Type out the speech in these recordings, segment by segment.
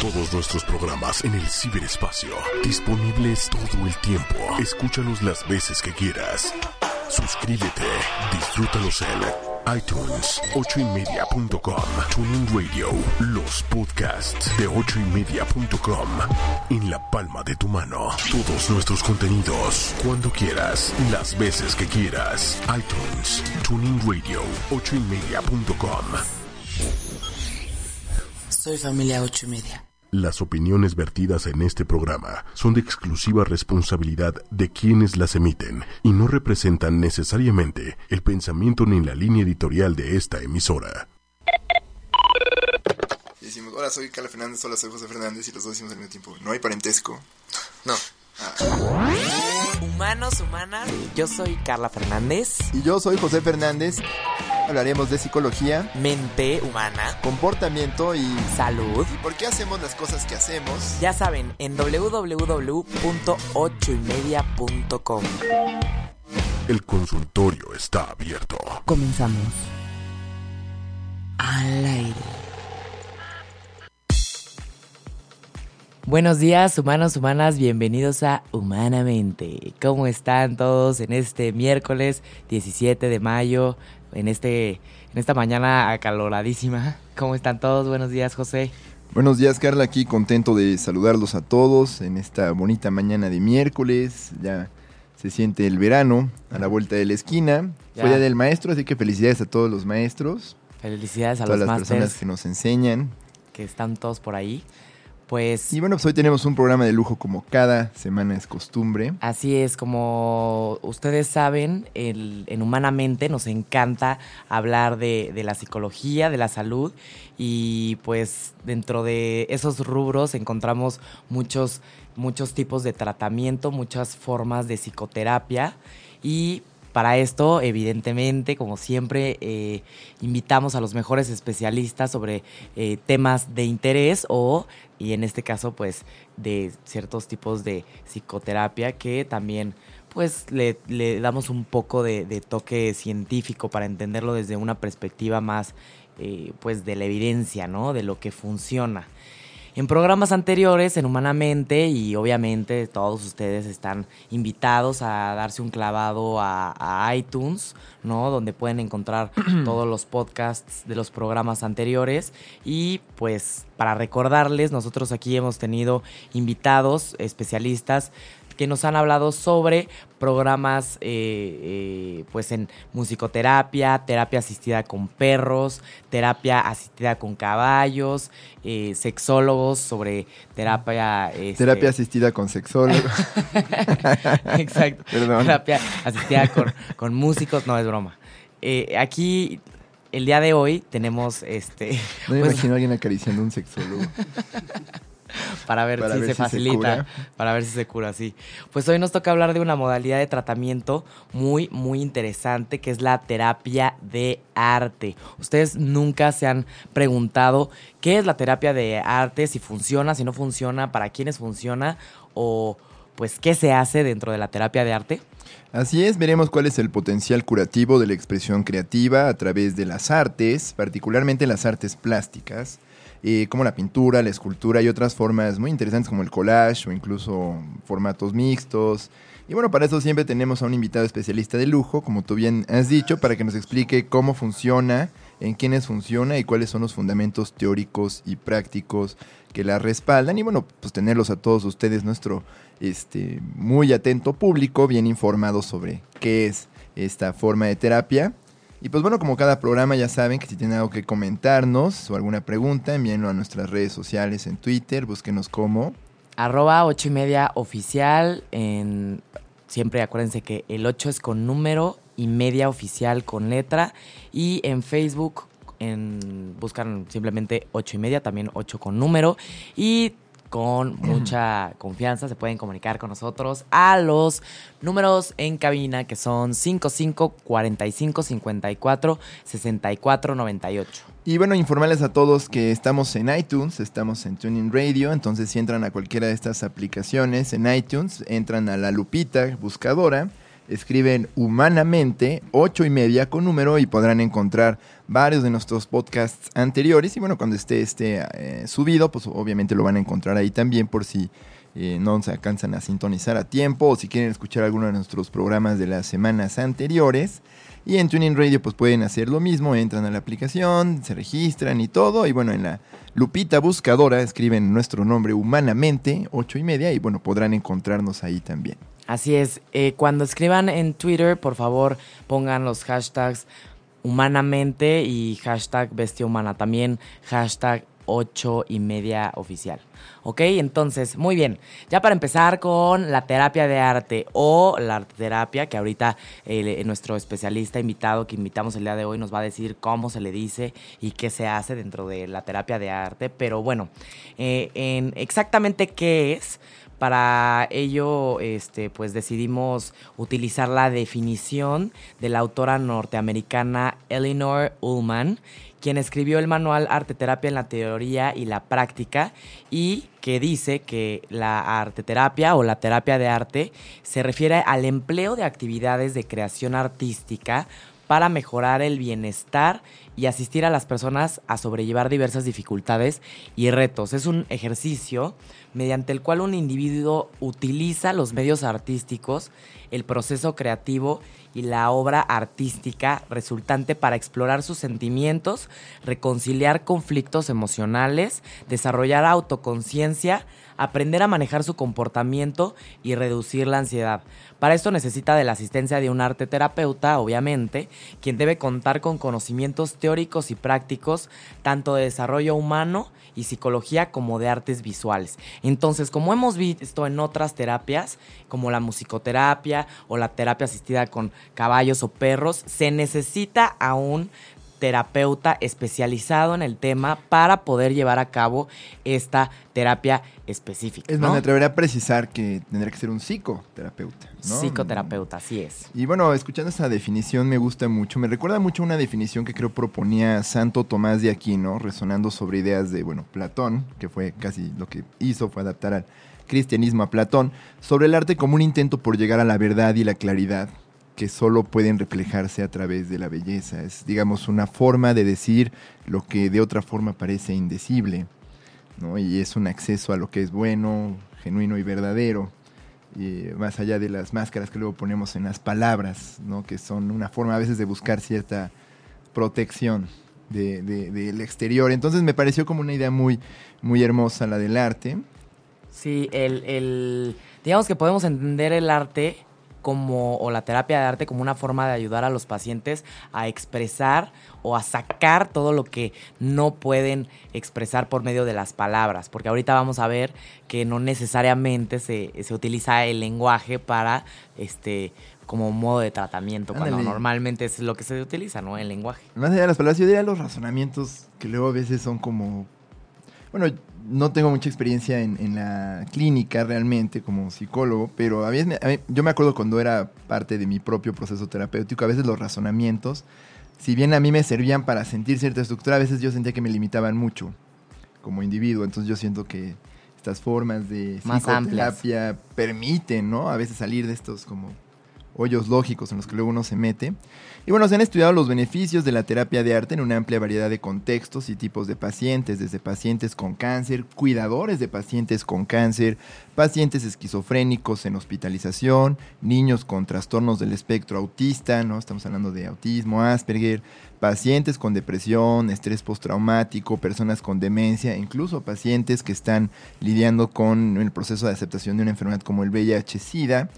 Todos nuestros programas en el ciberespacio, disponibles todo el tiempo. Escúchalos las veces que quieras. Suscríbete, disfrútalos en iTunes, 8ymedia.com, Tuning Radio, los podcasts de 8ymedia.com, en la palma de tu mano. Todos nuestros contenidos, cuando quieras, las veces que quieras. iTunes, Tuning Radio, 8ymedia.com. Soy familia ocho y media. Las opiniones vertidas en este programa son de exclusiva responsabilidad de quienes las emiten y no representan necesariamente el pensamiento ni la línea editorial de esta emisora. Y decimos, hola, soy Carla Fernández, hola, soy José Fernández, y los dos decimos al mismo tiempo, no hay parentesco. No. Humanos, humanas, yo soy Carla Fernández. Y yo soy José Fernández, hablaremos de psicología, Mente humana, comportamiento y... salud. ¿Por qué hacemos las cosas que hacemos? Ya saben, en www.ochoymedia.com. El consultorio está abierto. Comenzamos. Al aire. Buenos días, humanos, humanas, bienvenidos a Humanamente. ¿Cómo están todos en este miércoles 17 de mayo, en, este, en esta mañana acaloradísima? ¿Cómo están todos? Buenos días, José. Buenos días, Carla, aquí contento de saludarlos a todos en esta bonita mañana de miércoles. Ya se siente el verano a la vuelta de la esquina. Ya. Fue Día del Maestro, así que felicidades a todos los maestros, Felicidades a a todas los las personas que nos enseñan. que están todos por ahí. Pues Y bueno, pues hoy tenemos un programa de lujo como cada semana es costumbre. Así es, como ustedes saben, el- en Humanamente nos encanta hablar de, de la psicología, de la salud y pues dentro de esos rubros encontramos muchos, muchos tipos de tratamiento, muchas formas de psicoterapia y para esto, evidentemente, como siempre, eh, invitamos a los mejores especialistas sobre eh, temas de interés o, y en este caso, pues, de ciertos tipos de psicoterapia que también, pues, le, damos un poco de, de toque científico para entenderlo desde una perspectiva más, eh, pues, de la evidencia, ¿no? De lo que funciona. En programas anteriores, en Humanamente, y obviamente todos ustedes están invitados a darse un clavado a, a iTunes, ¿no? Donde pueden encontrar todos los podcasts de los programas anteriores. Y pues para recordarles, nosotros aquí hemos tenido invitados, especialistas, que nos han hablado sobre programas eh, eh, pues en musicoterapia, terapia asistida con perros, terapia asistida con caballos, eh, sexólogos sobre terapia... este, Terapia asistida con sexólogo. Exacto. Perdón. Terapia asistida con, con músicos, no es broma. Eh, aquí, el día de hoy, tenemos este. No me pues, imagino a alguien acariciando un sexólogo. para ver para si ver se si facilita. para ver si se cura, sí. Pues hoy nos toca hablar de una modalidad de tratamiento muy, muy interesante, que es la terapia de arte. Ustedes nunca se han preguntado qué es la terapia de arte, si funciona, si no funciona, para quiénes funciona, o pues qué se hace dentro de la terapia de arte. Así es, veremos cuál es el potencial curativo de la expresión creativa a través de las artes, particularmente las artes plásticas, como la pintura, la escultura y otras formas muy interesantes como el collage o incluso formatos mixtos. Y bueno, para eso siempre tenemos a un invitado especialista de lujo, como tú bien has dicho, para que nos explique cómo funciona, en quiénes funciona y cuáles son los fundamentos teóricos y prácticos que la respaldan. Y bueno, pues tenerlos a todos ustedes, nuestro este, muy atento público, bien informado sobre qué es esta forma de terapia. Y pues bueno, como cada programa ya saben que si tienen algo que comentarnos o alguna pregunta, envíenlo a nuestras redes sociales en Twitter, búsquenos como Arroba ocho y media oficial. En, siempre acuérdense que el 8 es con número y media oficial con letra. Y en Facebook en, buscan simplemente ocho y media, también 8 con número. Y con mucha confianza se pueden comunicar con nosotros a los números en cabina que son 55 45 54 64 98. Y bueno, informarles a todos que estamos en iTunes, estamos en Tuning Radio, entonces si entran a cualquiera de estas aplicaciones en iTunes, entran a la lupita buscadora escriben humanamente 8 y media con número y podrán encontrar varios de nuestros podcasts anteriores. Y bueno, cuando esté este eh, subido, pues obviamente lo van a encontrar ahí también por si eh, no se alcanzan a sintonizar a tiempo o si quieren escuchar alguno de nuestros programas de las semanas anteriores. Y en Tuning Radio pues pueden hacer lo mismo, entran a la aplicación, se registran y todo. Y bueno, en la lupita buscadora escriben nuestro nombre humanamente, 8 y media, y bueno, podrán encontrarnos ahí también. Así es, eh, cuando escriban en Twitter, por favor pongan los hashtags humanamente y hashtag bestia humana. También hashtag 8 y media oficial. ¿Ok? Entonces, muy bien. Ya para empezar con la terapia de arte o la terapia, que ahorita eh, nuestro especialista invitado que invitamos el día de hoy nos va a decir cómo se le dice y qué se hace dentro de la terapia de arte. Pero bueno, eh, en exactamente qué es. Para ello, este, pues decidimos utilizar la definición de la autora norteamericana Eleanor Ullman, quien escribió el manual Arte Terapia en la teoría y la práctica y que dice que la arte terapia o la terapia de arte se refiere al empleo de actividades de creación artística para mejorar el bienestar y asistir a las personas a sobrellevar diversas dificultades y retos. Es un ejercicio mediante el cual un individuo utiliza los medios artísticos, el proceso creativo y la obra artística resultante para explorar sus sentimientos, reconciliar conflictos emocionales, desarrollar autoconciencia, aprender a manejar su comportamiento y reducir la ansiedad. Para esto necesita de la asistencia de un arte terapeuta, obviamente, quien debe contar con conocimientos teóricos y prácticos, tanto de desarrollo humano y psicología como de artes visuales. Entonces, como hemos visto en otras terapias, como la musicoterapia o la terapia asistida con caballos o perros, se necesita aún terapeuta especializado en el tema para poder llevar a cabo esta terapia específica. Es más, me atrevería a precisar que tendría que ser un psicoterapeuta. ¿no? Psicoterapeuta, así es. Y bueno, escuchando esta definición me gusta mucho. Me recuerda mucho a una definición que creo proponía Santo Tomás de Aquino, resonando sobre ideas de, bueno, Platón, que fue casi lo que hizo, fue adaptar al cristianismo a Platón, sobre el arte como un intento por llegar a la verdad y la claridad que solo pueden reflejarse a través de la belleza. Es, digamos, una forma de decir lo que de otra forma parece indecible, ¿no? Y es un acceso a lo que es bueno, genuino y verdadero, y más allá de las máscaras que luego ponemos en las palabras, ¿no? Que son una forma a veces de buscar cierta protección del de, exterior. Entonces me pareció como una idea muy, muy hermosa la del arte. Sí, el, el, digamos que podemos entender el arte como, o la terapia de arte como una forma de ayudar a los pacientes a expresar o a sacar todo lo que no pueden expresar por medio de las palabras. Porque ahorita vamos a ver que no necesariamente se, se utiliza el lenguaje para este como modo de tratamiento, cuando normalmente es lo que se utiliza, ¿no? El lenguaje. Más allá de las palabras, yo diría los razonamientos que luego a veces son como. Bueno, no tengo mucha experiencia en, la clínica realmente como psicólogo, pero a veces yo me acuerdo cuando era parte de mi propio proceso terapéutico, a veces los razonamientos, si bien a mí me servían para sentir cierta estructura, a veces yo sentía que me limitaban mucho como individuo, entonces yo siento que estas formas de psicoterapia permiten, ¿no? A veces salir de estos como hoyos lógicos en los que luego uno se mete. Y bueno, se han estudiado los beneficios de la terapia de arte en una amplia variedad de contextos y tipos de pacientes, desde pacientes con cáncer, cuidadores de pacientes con cáncer, pacientes esquizofrénicos en hospitalización, niños con trastornos del espectro autista, ¿no? Estamos hablando de autismo, Asperger, pacientes con depresión, estrés postraumático, personas con demencia, incluso pacientes que están lidiando con el proceso de aceptación de una enfermedad como el VIH-Sida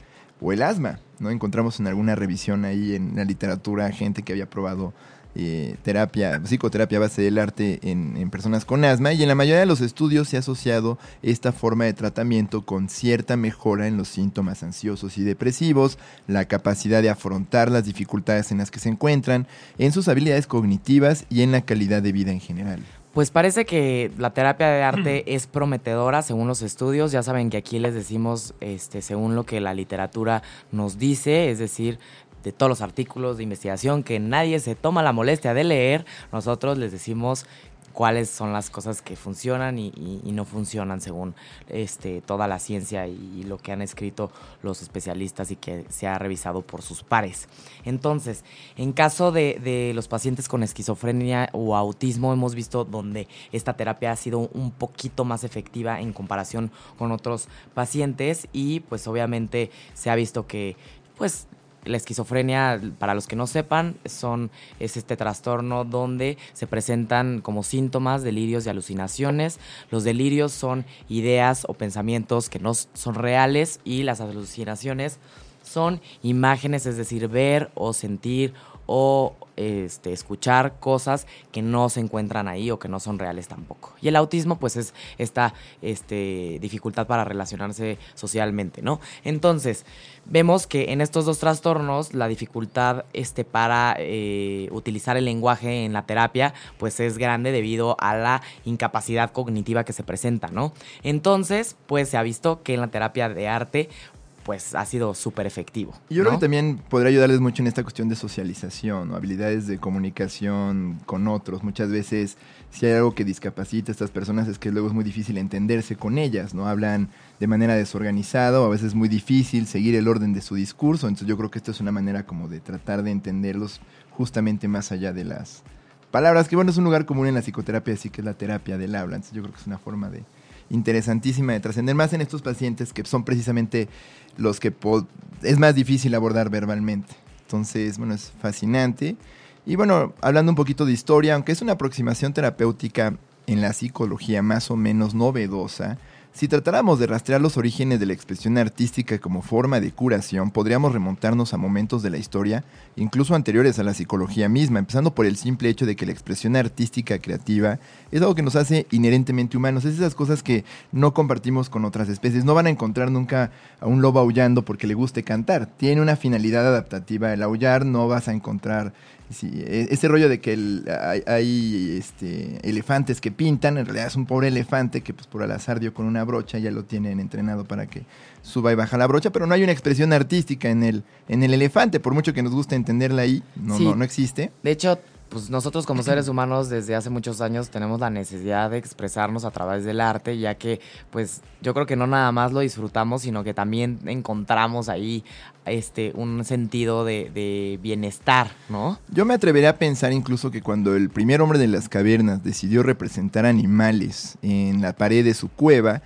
o el asma. ¿no? Encontramos en alguna revisión ahí en la literatura gente que había probado eh, terapia, psicoterapia base del arte en, en, personas con asma y en la mayoría de los estudios se ha asociado esta forma de tratamiento con cierta mejora en los síntomas ansiosos y depresivos, la capacidad de afrontar las dificultades en las que se encuentran, en sus habilidades cognitivas y en la calidad de vida en general. Pues parece que la terapia de arte es prometedora según los estudios. Ya saben que aquí les decimos, este, según lo que la literatura nos dice, es decir, de todos los artículos de investigación que nadie se toma la molestia de leer, nosotros les decimos cuáles son las cosas que funcionan y, no funcionan según este, toda la ciencia y, lo que han escrito los especialistas y que se ha revisado por sus pares. Entonces, en caso de, los pacientes con esquizofrenia o autismo, hemos visto donde esta terapia ha sido un poquito más efectiva en comparación con otros pacientes y pues obviamente se ha visto que pues la esquizofrenia, para los que no sepan, son, es este trastorno donde se presentan como síntomas delirios y alucinaciones. Los delirios son ideas o pensamientos que no son reales y las alucinaciones son imágenes, es decir, ver o sentir o este, escuchar cosas que no se encuentran ahí o que no son reales tampoco. Y el autismo, pues, es esta este, dificultad para relacionarse socialmente, ¿no? Entonces, vemos que en estos dos trastornos, la dificultad este, para eh, utilizar el lenguaje en la terapia, pues es grande debido a la incapacidad cognitiva que se presenta, ¿no? Entonces, pues se ha visto que en la terapia de arte pues ha sido súper efectivo. Yo creo que también podría ayudarles mucho en esta cuestión de socialización, o habilidades de comunicación con otros. Muchas veces, si hay algo que discapacita a estas personas, es que luego es muy difícil entenderse con ellas, ¿no? Hablan de manera desorganizada, o a veces es muy difícil seguir el orden de su discurso. Entonces yo creo que esto es una manera como de tratar de entenderlos justamente más allá de las palabras, que bueno, es un lugar común en la psicoterapia, así que es la terapia del habla. Entonces yo creo que es una forma de interesantísima de trascender más en estos pacientes que son precisamente los que es más difícil abordar verbalmente. Entonces, bueno, es fascinante. Y bueno, hablando un poquito de historia, aunque es una aproximación terapéutica en la psicología más o menos novedosa, si tratáramos de rastrear los orígenes de la expresión artística como forma de curación, podríamos remontarnos a momentos de la historia, incluso anteriores a la psicología misma, empezando por el simple hecho de que la expresión artística creativa es algo que nos hace inherentemente humanos. Es esas cosas que no compartimos con otras especies. No van a encontrar nunca a un lobo aullando porque le guste cantar. Tiene una finalidad adaptativa el aullar, no vas a encontrar Sí, e, ese rollo de que hay, este, elefantes que pintan, en realidad es un pobre elefante que pues por al azar dio con una brocha, ya lo tienen entrenado para que suba y baja la brocha, pero no hay una expresión artística en el, en el elefante, por mucho que nos guste entenderla ahí, no, no, no existe. De hecho, pues nosotros como seres humanos desde hace muchos años tenemos la necesidad de expresarnos a través del arte, ya que pues yo creo que no nada más lo disfrutamos, sino que también encontramos ahí este un sentido de, de bienestar, ¿no? Yo me atrevería a pensar incluso que cuando el primer hombre de las cavernas decidió representar animales en la pared de su cueva,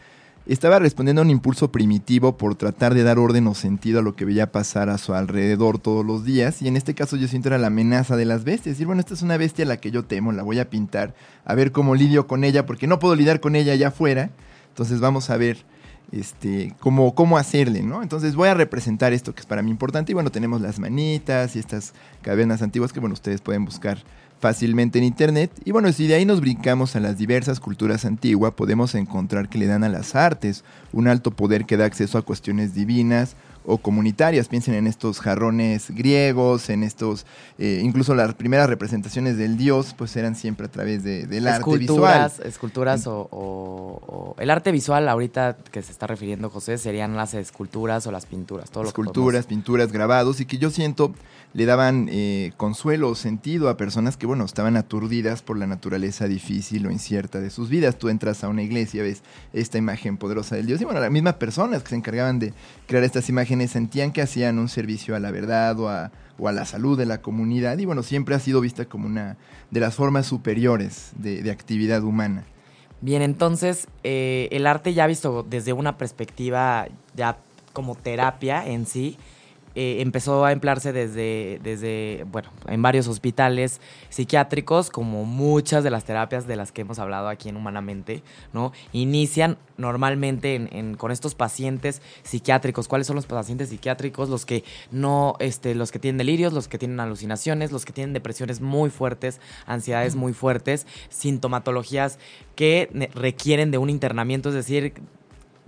estaba respondiendo a un impulso primitivo por tratar de dar orden o sentido a lo que veía pasar a su alrededor todos los días. Y en este caso yo siento era la amenaza de las bestias. Decir, bueno, esta es una bestia a la que yo temo, la voy a pintar, a ver cómo lidio con ella, porque no puedo lidiar con ella allá afuera. Entonces vamos a ver este, cómo, cómo hacerle, ¿no? Entonces voy a representar esto que es para mí importante. Y bueno, tenemos las manitas y estas cavernas antiguas que, bueno, ustedes pueden buscar fácilmente en Internet. Y bueno, si de ahí nos brincamos a las diversas culturas antiguas, podemos encontrar que le dan a las artes un alto poder que da acceso a cuestiones divinas o comunitarias. Piensen en estos jarrones griegos, en estos, eh, incluso las primeras representaciones del dios, pues eran siempre a través de, del arte visual. Esculturas o, o, el arte visual ahorita que se está refiriendo José serían las esculturas o las pinturas. Todo esculturas, pinturas, grabados y que yo siento le daban eh, consuelo o sentido a personas que, bueno, estaban aturdidas por la naturaleza difícil o incierta de sus vidas. Tú entras a una iglesia, ves esta imagen poderosa del Dios y, bueno, las mismas personas que se encargaban de crear estas imágenes sentían que hacían un servicio a la verdad o a, o a la salud de la comunidad y, bueno, siempre ha sido vista como una de las formas superiores de, actividad humana. Bien, entonces, eh, el arte ya visto desde una perspectiva ya como terapia en sí, eh, empezó a emplearse desde, desde, bueno, en varios hospitales psiquiátricos, como muchas de las terapias de las que hemos hablado aquí en Humanamente, ¿no? Inician normalmente con estos pacientes psiquiátricos. ¿Cuáles son los pacientes psiquiátricos? Los que no, este, los que tienen delirios, los que tienen alucinaciones, los que tienen depresiones muy fuertes, ansiedades muy fuertes, sintomatologías que requieren de un internamiento, es decir,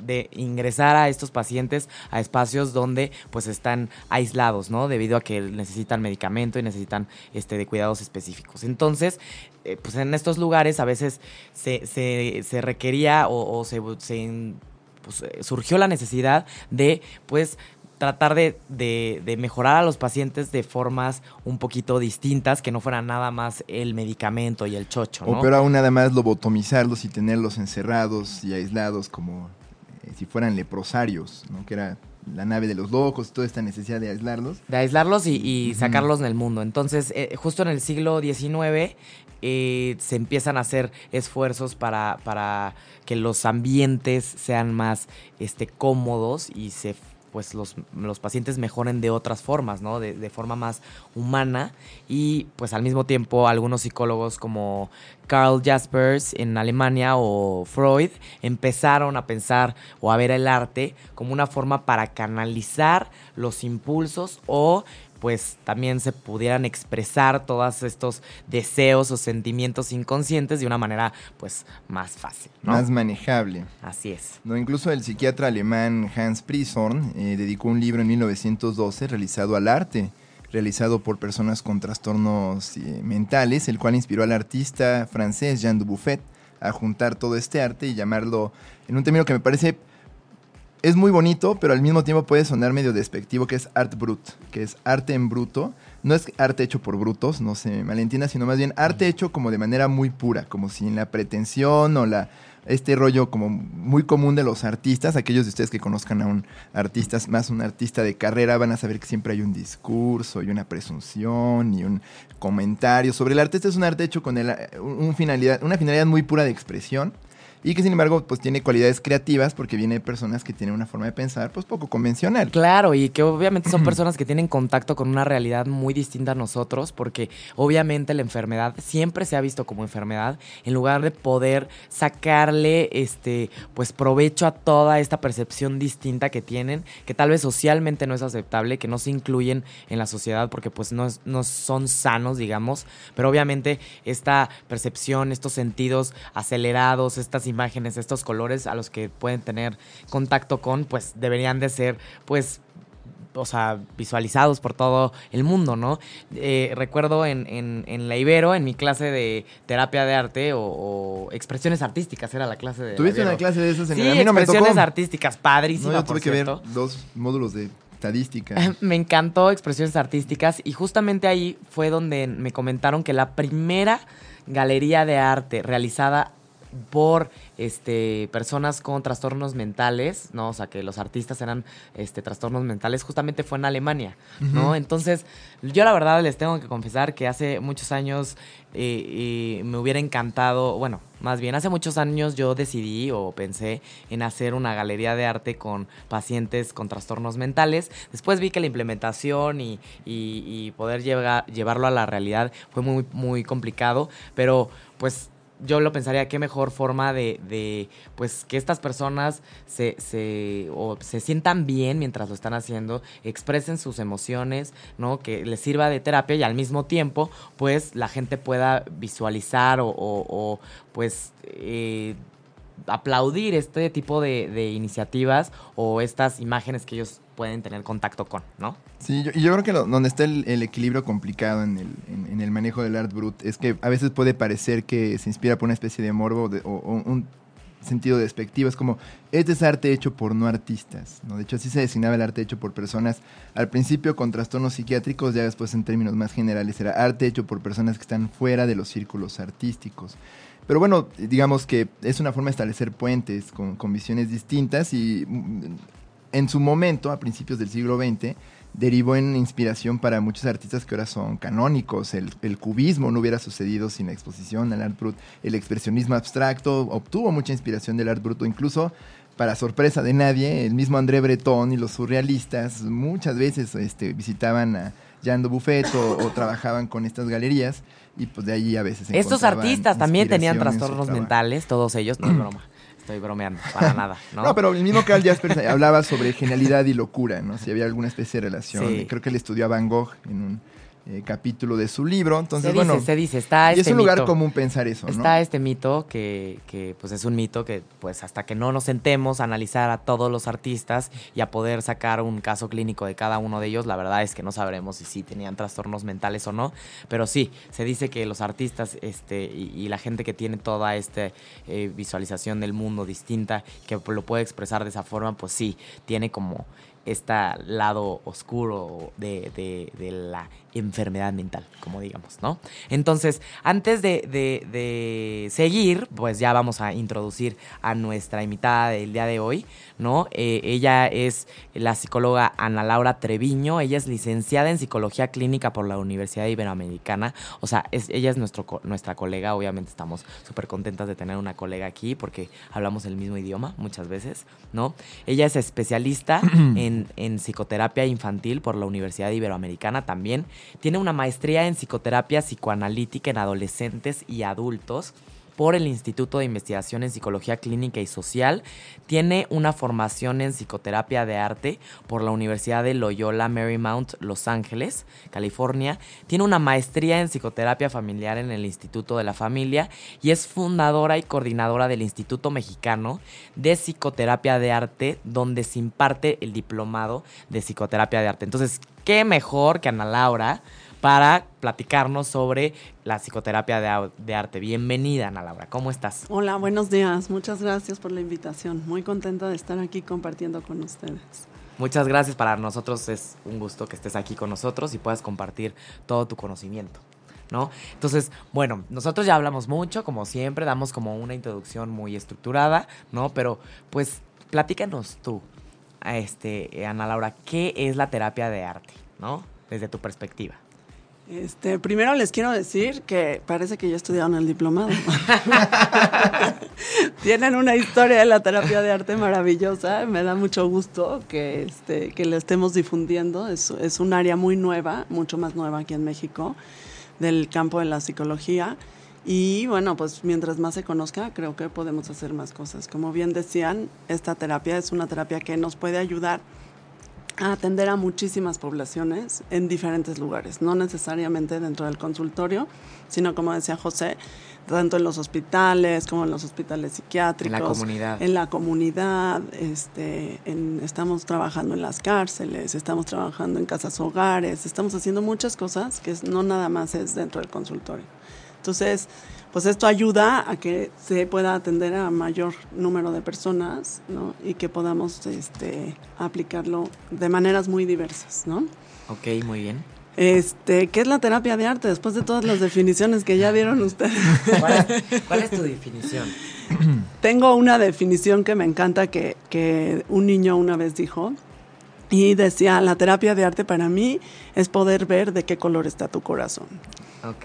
de ingresar a estos pacientes a espacios donde pues están aislados, ¿no? Debido a que necesitan medicamento y necesitan este, de cuidados específicos. Entonces, eh, pues en estos lugares a veces se, se, requería o, se, pues, surgió la necesidad de pues tratar de, de- mejorar a los pacientes de formas un poquito distintas, que no fuera nada más el medicamento y el chocho, ¿no? O peor aún nada más lobotomizarlos y tenerlos encerrados y aislados como eh, si fueran leprosarios, ¿no? Que era la nave de los locos, toda esta necesidad de aislarlos. de aislarlos y, sacarlos del mundo. Entonces, eh, justo en el siglo XIX eh, se empiezan a hacer esfuerzos para, para que los ambientes sean más este, cómodos y se pues los, los pacientes mejoren de otras formas, ¿no? De, de forma más humana y pues al mismo tiempo algunos psicólogos como Karl Jaspers en Alemania o Freud empezaron a pensar o a ver el arte como una forma para canalizar los impulsos o pues también se pudieran expresar todos estos deseos o sentimientos inconscientes de una manera pues más fácil, ¿no? Más manejable. Así es. No, incluso el psiquiatra alemán Hans Prisorn eh, dedicó un libro en 1912 realizado al arte, realizado por personas con trastornos eh, mentales, el cual inspiró al artista francés Jean Dubuffet a juntar todo este arte y llamarlo en un término que me parece es muy bonito, pero al mismo tiempo puede sonar medio despectivo, que es art brut, que es arte en bruto. No es arte hecho por brutos, no se malentienda, sino más bien arte hecho como de manera muy pura, como sin la pretensión o la este rollo como muy común de los artistas, aquellos de ustedes que conozcan a un artista, más un artista de carrera, van a saber que siempre hay un discurso y una presunción y un comentario sobre el arte. Este es un arte hecho con el- un- un finalidad, una finalidad muy pura de expresión y que sin embargo pues tiene cualidades creativas porque viene de personas que tienen una forma de pensar pues poco convencional. Claro, y que obviamente son personas que tienen contacto con una realidad muy distinta a nosotros, porque obviamente la enfermedad siempre se ha visto como enfermedad, en lugar de poder sacarle este pues provecho a toda esta percepción distinta que tienen, que tal vez socialmente no es aceptable, que no se incluyen en la sociedad porque pues no, es- no son sanos, digamos, pero obviamente esta percepción, estos sentidos acelerados, estas imágenes, estos colores a los que pueden tener contacto con, pues deberían de ser, pues, o sea, visualizados por todo el mundo, ¿no? Eh, recuerdo en, en, en la Ibero, en mi clase de terapia de arte o, o expresiones artísticas, era la clase de... ¿Tuviste una clase de esas en Sí, el a mí no me expresiones tocó. artísticas, padrísima, No, yo por tuve que ver dos módulos de estadística. Me encantó expresiones artísticas y justamente ahí fue donde me comentaron que la primera galería de arte realizada por este personas con trastornos mentales, ¿no? O sea, que los artistas eran este trastornos mentales, justamente fue en Alemania, ¿no? Entonces, yo la verdad les tengo que confesar que hace muchos años eh, eh, me hubiera encantado, bueno, más bien hace muchos años yo decidí o pensé en hacer una galería de arte con pacientes con trastornos mentales. Después vi que la implementación y, y- y poder llevar- llevarlo a la realidad fue muy, muy complicado, pero pues yo lo pensaría, qué mejor forma de, de, pues, que estas personas se, se, o se sientan bien mientras lo están haciendo, expresen sus emociones, ¿no? Que les sirva de terapia y al mismo tiempo, pues, la gente pueda visualizar o, o- o, pues, eh, aplaudir este tipo de, de iniciativas o estas imágenes que ellos pueden tener contacto con, ¿no? Sí, yo, y yo creo que lo- donde está el, el equilibrio complicado en el, en- en el manejo del art brut es que a veces puede parecer que se inspira por una especie de morbo de- o, o un sentido despectivo. Es como, este es arte hecho por no artistas. ¿no? De hecho, así se designaba el arte hecho por personas al principio con trastornos psiquiátricos, ya después en términos más generales era arte hecho por personas que están fuera de los círculos artísticos. Pero bueno, digamos que es una forma de establecer puentes con, visiones distintas y mm, en su momento, a principios del siglo XX, derivó en inspiración para muchos artistas que ahora son canónicos. El, el cubismo no hubiera sucedido sin la exposición al art brut. El expresionismo abstracto obtuvo mucha inspiración del art bruto, incluso para sorpresa de nadie, el mismo André Breton y los surrealistas muchas veces este, visitaban a Jean de Buffet o, o trabajaban con estas galerías y pues de ahí a veces Estos artistas también tenían trastornos mentales, todos ellos, no es broma. Estoy bromeando, para nada, ¿no? ¿no? pero el mismo Carl Jaspers hablaba sobre genialidad y locura, ¿no? Si había alguna especie de relación. Sí. Creo que él estudió a Van Gogh en un eh, capítulo de su libro. Entonces, se dice, bueno, se dice, está y este es un lugar mito. común pensar eso, ¿no? Está este mito que, que, pues es un mito que pues hasta que no nos sentemos a analizar a todos los artistas y a poder sacar un caso clínico de cada uno de ellos, la verdad es que no sabremos si sí tenían trastornos mentales o no, pero sí, se dice que los artistas este, y, y la gente que tiene toda esta eh, visualización del mundo distinta, que lo puede expresar de esa forma, pues sí, tiene como este lado oscuro de, de, de, la enfermedad mental, como digamos, ¿no? Entonces, antes de, de, seguir, pues ya vamos a introducir a nuestra invitada del día de hoy, ¿no? Eh, ella es la psicóloga Ana Laura Treviño, ella es licenciada en psicología clínica por la Universidad Iberoamericana, o sea, es, ella es nuestro, nuestra colega, obviamente estamos súper contentas de tener una colega aquí porque hablamos el mismo idioma muchas veces, ¿no? Ella es especialista en, en psicoterapia infantil por la Universidad Iberoamericana también, tiene una maestría en psicoterapia psicoanalítica en adolescentes y adultos por el Instituto de Investigación en Psicología Clínica y Social. Tiene una formación en psicoterapia de arte por la Universidad de Loyola Marymount, Los Ángeles, California. Tiene una maestría en psicoterapia familiar en el Instituto de la Familia y es fundadora y coordinadora del Instituto Mexicano de Psicoterapia de Arte, donde se imparte el diplomado de psicoterapia de arte. Entonces, qué mejor que Ana Laura para platicarnos sobre la psicoterapia de, arte. Bienvenida, Ana Laura, ¿cómo estás? Hola, buenos días. Muchas gracias por la invitación. Muy contenta de estar aquí compartiendo con ustedes. Muchas gracias. Para nosotros es un gusto que estés aquí con nosotros y puedas compartir todo tu conocimiento. ¿No? Entonces, bueno, nosotros ya hablamos mucho, como siempre, damos como una introducción muy estructurada, ¿no? Pero, pues, platícanos tú, este, Ana Laura, ¿qué es la terapia de arte, ¿no? Desde tu perspectiva. Este, primero les quiero decir que parece que ya estudiaron el diplomado. Tienen una historia de la terapia de arte maravillosa. Me da mucho gusto que, este, que la estemos difundiendo. Es, es un área muy nueva, mucho más nueva aquí en México, del campo de la psicología. Y bueno, pues mientras más se conozca, creo que podemos hacer más cosas. Como bien decían, esta terapia es una terapia que nos puede ayudar a atender a muchísimas poblaciones en diferentes lugares, no necesariamente dentro del consultorio, sino como decía José, tanto en los hospitales como en los hospitales psiquiátricos. En la comunidad. En la comunidad, este, estamos trabajando en las cárceles, estamos trabajando en casas hogares, estamos haciendo muchas cosas que no nada más es dentro del consultorio. Entonces, pues esto ayuda a que se pueda atender a mayor número de personas ¿no? y que podamos este, aplicarlo de maneras muy diversas, ¿no? Ok, muy bien. Este, ¿Qué es la terapia de arte? Después de todas las definiciones que ya dieron ustedes. ¿Cuál es, tu definición? Tengo una definición que me encanta que, que un niño una vez dijo y decía, la terapia de arte para mí es poder ver de qué color está tu corazón.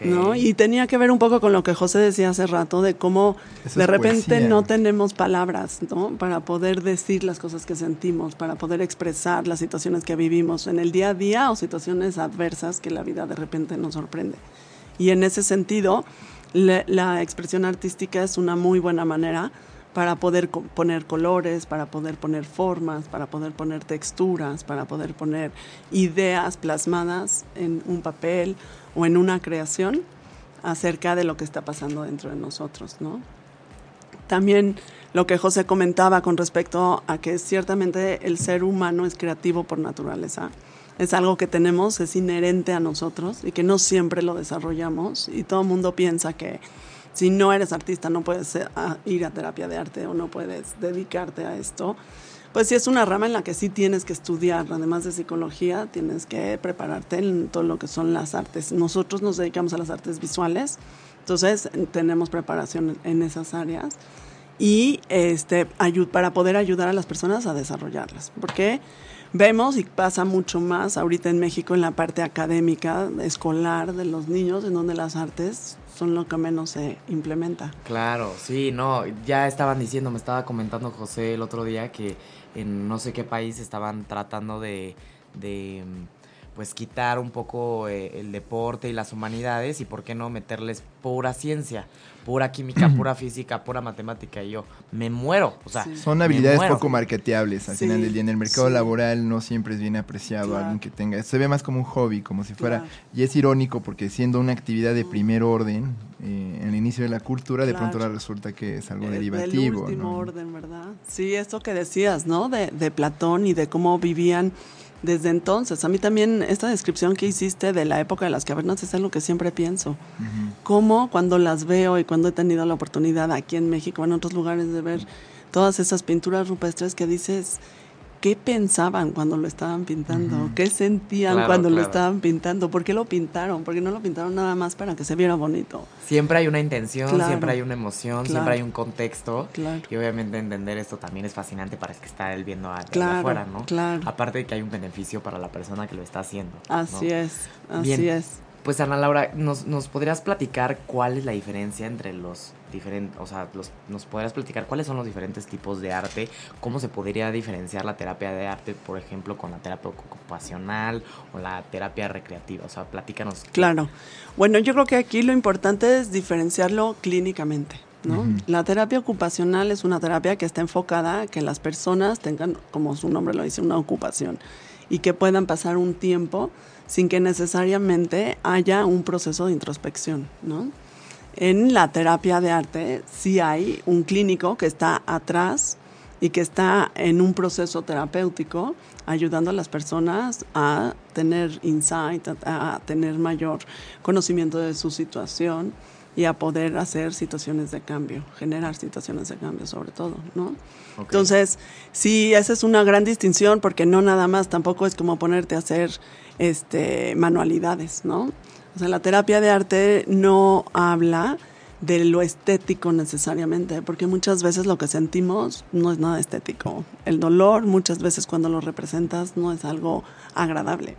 ¿No? Y tenía que ver un poco con lo que José decía hace rato, de cómo de repente no tenemos palabras ¿no? para poder decir las cosas que sentimos, para poder expresar las situaciones que vivimos en el día a día o situaciones adversas que la vida de repente nos sorprende. Y en ese sentido, la expresión artística es una muy buena manera para poder poner colores, para poder poner formas, para poder poner texturas, para poder poner ideas plasmadas en un papel o en una creación acerca de lo que está pasando dentro de nosotros, ¿no? También lo que José comentaba con respecto a que ciertamente el ser humano es creativo por naturaleza. Es algo que tenemos, es inherente a nosotros y que no siempre lo desarrollamos y todo el mundo piensa que si no eres artista no puedes ir a terapia de arte o no puedes dedicarte a esto. Pues sí es una rama en la que sí tienes que estudiar, además de psicología, tienes que prepararte en todo lo que son las artes. Nosotros nos dedicamos a las artes visuales, entonces tenemos preparación en esas áreas y este, para poder ayudar a las personas a desarrollarlas. Porque vemos y pasa mucho más ahorita en México en la parte académica, escolar de los niños, en donde las artes son lo que menos se implementa. Claro, sí, no, ya estaban diciendo, me estaba comentando José el otro día que en no sé qué país estaban tratando de, de pues quitar un poco eh, el deporte y las humanidades y por qué no meterles pura ciencia, pura química, pura física, pura matemática y yo me muero, o sea, son habilidades poco marketeables al final del día en el mercado laboral no siempre es bien apreciado alguien que tenga, se ve más como un hobby, como si fuera y es irónico porque siendo una actividad de primer orden eh, en el inicio de la cultura, de pronto resulta que es algo derivativo. Del último orden, ¿verdad? Sí, esto que decías, ¿no? De, de Platón y de cómo vivían desde entonces. A mí también esta descripción que hiciste de la época de las cavernas es algo que siempre pienso. Cómo cuando las veo y cuando he tenido la oportunidad aquí en México, en otros lugares, de ver todas esas pinturas rupestres que dices, qué pensaban cuando lo estaban pintando, qué sentían cuando lo estaban pintando, por qué lo pintaron, porque no lo pintaron nada más para que se viera bonito. Siempre hay una intención, siempre hay una emoción, siempre hay un contexto. Y obviamente entender esto también es fascinante para el que está él viendo afuera, ¿no? Claro. Aparte de que hay un beneficio para la persona que lo está haciendo. Así es, así es. Pues Ana Laura, ¿nos, ¿nos podrías platicar cuál es la diferencia entre los diferentes, o sea, los, nos podrías platicar cuáles son los diferentes tipos de arte, cómo se podría diferenciar la terapia de arte, por ejemplo, con la terapia ocupacional o la terapia recreativa? O sea, platícanos. Claro. Bueno, yo creo que aquí lo importante es diferenciarlo clínicamente. ¿no? La terapia ocupacional es una terapia que está enfocada a que las personas tengan, como su nombre lo dice, una ocupación y que puedan pasar un tiempo sin que necesariamente haya un proceso de introspección, ¿no? En la terapia de arte sí hay un clínico que está atrás y que está en un proceso terapéutico ayudando a las personas a tener insight, a, tener mayor conocimiento de su situación y a poder hacer situaciones de cambio, generar situaciones de cambio sobre todo, ¿no? Entonces, sí, esa es una gran distinción porque no nada más, tampoco es como ponerte a hacer este, manualidades, ¿no? O sea, la terapia de arte no habla de lo estético necesariamente, porque muchas veces lo que sentimos no es nada estético. El dolor muchas veces cuando lo representas no es algo agradable,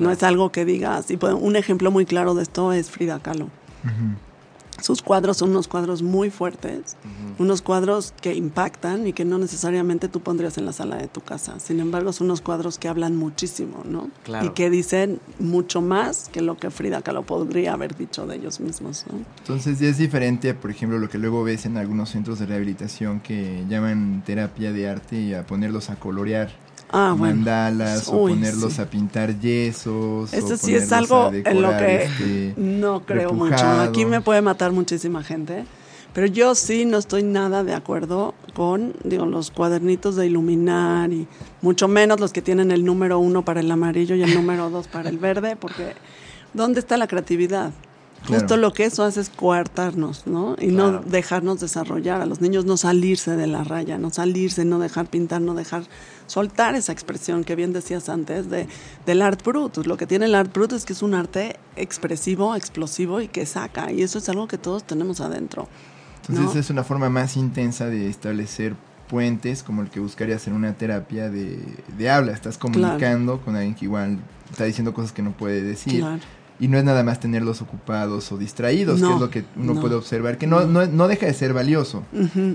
no es algo que digas. Y pues, un ejemplo muy claro de esto es Frida Kahlo. Sus cuadros son unos cuadros muy fuertes, unos cuadros que impactan y que no necesariamente tú pondrías en la sala de tu casa. Sin embargo, son unos cuadros que hablan muchísimo, ¿no? Y que dicen mucho más que lo que Frida Kahlo podría haber dicho de ellos mismos, ¿no? Entonces, ya es diferente, por ejemplo, lo que luego ves en algunos centros de rehabilitación que llaman terapia de arte y a ponerlos a colorear ah, mandalas o ponerlos a pintar yesos. Eso sí es algo en lo que este, no creo mucho. Aquí me puede matar muchísima gente. Pero yo sí no estoy nada de acuerdo con digo, los cuadernitos de iluminar y mucho menos los que tienen el número uno para el amarillo y el número dos para el verde, porque ¿dónde está la creatividad? Justo lo que eso hace es coartarnos, ¿no? Y no dejarnos desarrollar, a los niños no salirse de la raya, no salirse, no dejar pintar, no dejar soltar esa expresión que bien decías antes de, del art brut. Lo que tiene el art brut es que es un arte expresivo, explosivo y que saca, y eso es algo que todos tenemos adentro. Entonces es una forma más intensa de establecer puentes como el que buscarías en una terapia de, de habla. Estás comunicando con alguien que igual está diciendo cosas que no puede decir. Claro y no es nada más tenerlos ocupados o distraídos, que es lo que uno puede observar, que no, no, no, deja de ser valioso.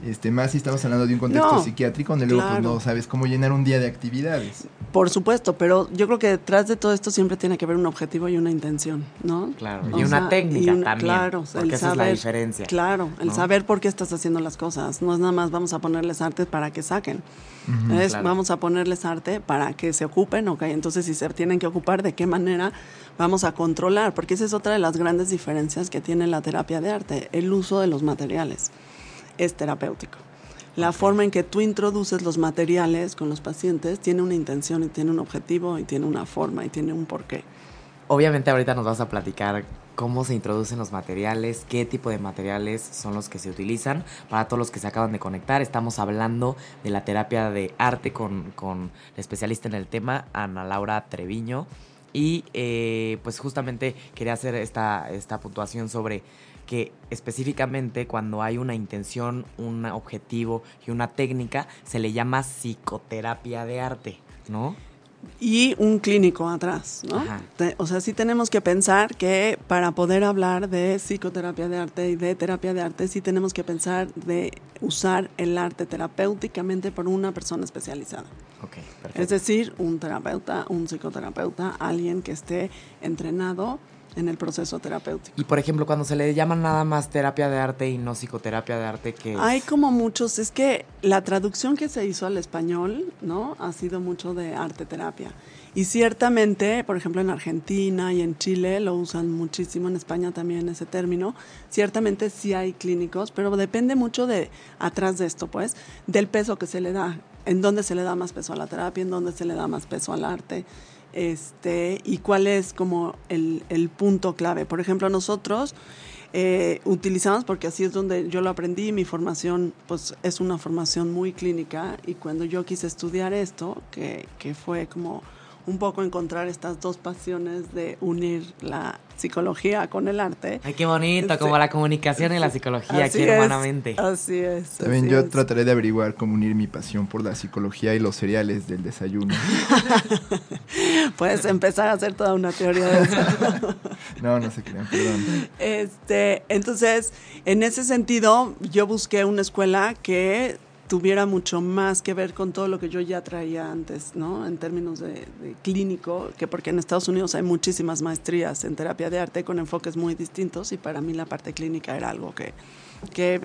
este Más si estamos hablando de un contexto psiquiátrico donde luego pues, no sabes cómo llenar un día de actividades. Por supuesto, pero yo creo que detrás de todo esto siempre tiene que haber un objetivo y una intención, ¿no? Claro, y una técnica también. Claro, porque esa es la diferencia. Claro, el saber por qué estás haciendo las cosas. No es nada más vamos a ponerles arte para que saquen. Es vamos a ponerles arte para que se ocupen, ok. Entonces, si se tienen que ocupar, ¿de qué manera vamos a controlar, porque esa es otra de las grandes diferencias que tiene la terapia de arte, el uso de los materiales es terapéutico. La forma en que tú introduces los materiales con los pacientes tiene una intención y tiene un objetivo y tiene una forma y tiene un porqué. Obviamente ahorita nos vas a platicar cómo se introducen los materiales, qué tipo de materiales son los que se utilizan. Para todos los que se acaban de conectar, estamos hablando de la terapia de arte con, con la especialista en el tema, Ana Laura Treviño. Y eh, pues justamente quería hacer esta, esta puntuación sobre que específicamente cuando hay una intención, un objetivo y una técnica, se le llama psicoterapia de arte, ¿no? Y un clínico atrás, ¿no? O sea, sí tenemos que pensar que para poder hablar de psicoterapia de arte y de terapia de arte, sí tenemos que pensar de usar el arte terapéuticamente por una persona especializada. Okay, es decir, un terapeuta, un psicoterapeuta, alguien que esté entrenado en el proceso terapéutico. Y por ejemplo, cuando se le llama nada más terapia de arte y no psicoterapia de arte, que Hay como muchos, es que la traducción que se hizo al español, ¿no? Ha sido mucho de arte terapia. Y ciertamente, por ejemplo, en Argentina y en Chile lo usan muchísimo, en España también ese término. Ciertamente sí hay clínicos, pero depende mucho de, atrás de esto, pues, del peso que se le da. En dónde se le da más peso a la terapia, en dónde se le da más peso al arte este, y cuál es como el, punto clave. Por ejemplo, nosotros eh, utilizamos porque así es donde yo lo aprendí. Mi formación, pues, es una formación muy clínica y cuando yo quise estudiar esto, que, que fue como un poco encontrar estas dos pasiones de unir la psicología con el arte. Ay, qué bonito, como la comunicación y la psicología aquí hermanamente. Así es. También yo trataré de averiguar cómo unir mi pasión por la psicología y los cereales del desayuno. Puedes empezar a hacer toda una teoría de eso. no, no se crean, perdón. Este, entonces, en ese sentido, yo busqué una escuela que tuviera mucho más que ver con todo lo que yo ya traía antes, ¿no? En términos de, clínico, que porque en Estados Unidos hay muchísimas maestrías en terapia de arte con enfoques muy distintos y para mí la parte clínica era algo que, que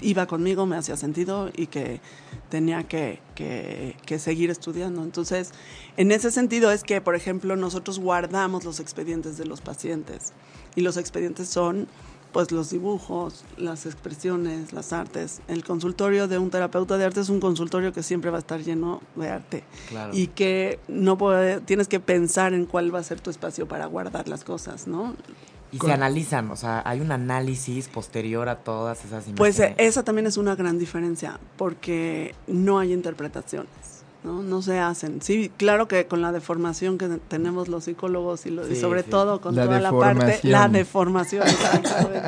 iba conmigo, me hacía sentido y que tenía que, que, que, seguir estudiando. Entonces, en ese sentido es que, por ejemplo, nosotros guardamos los expedientes de los pacientes y los expedientes son pues los dibujos, las expresiones, las artes. El consultorio de un terapeuta de arte es un consultorio que siempre va a estar lleno de arte y que no puede, tienes que pensar en cuál va a ser tu espacio para guardar las cosas, ¿no? Y se analizan, o sea, hay un análisis posterior a todas esas imágenes. Pues esa también es una gran diferencia, porque no hay interpretaciones. ¿No? No se hacen. Sí, claro que con la deformación que tenemos los psicólogos y, lo, y sobre todo con toda la parte, la deformación.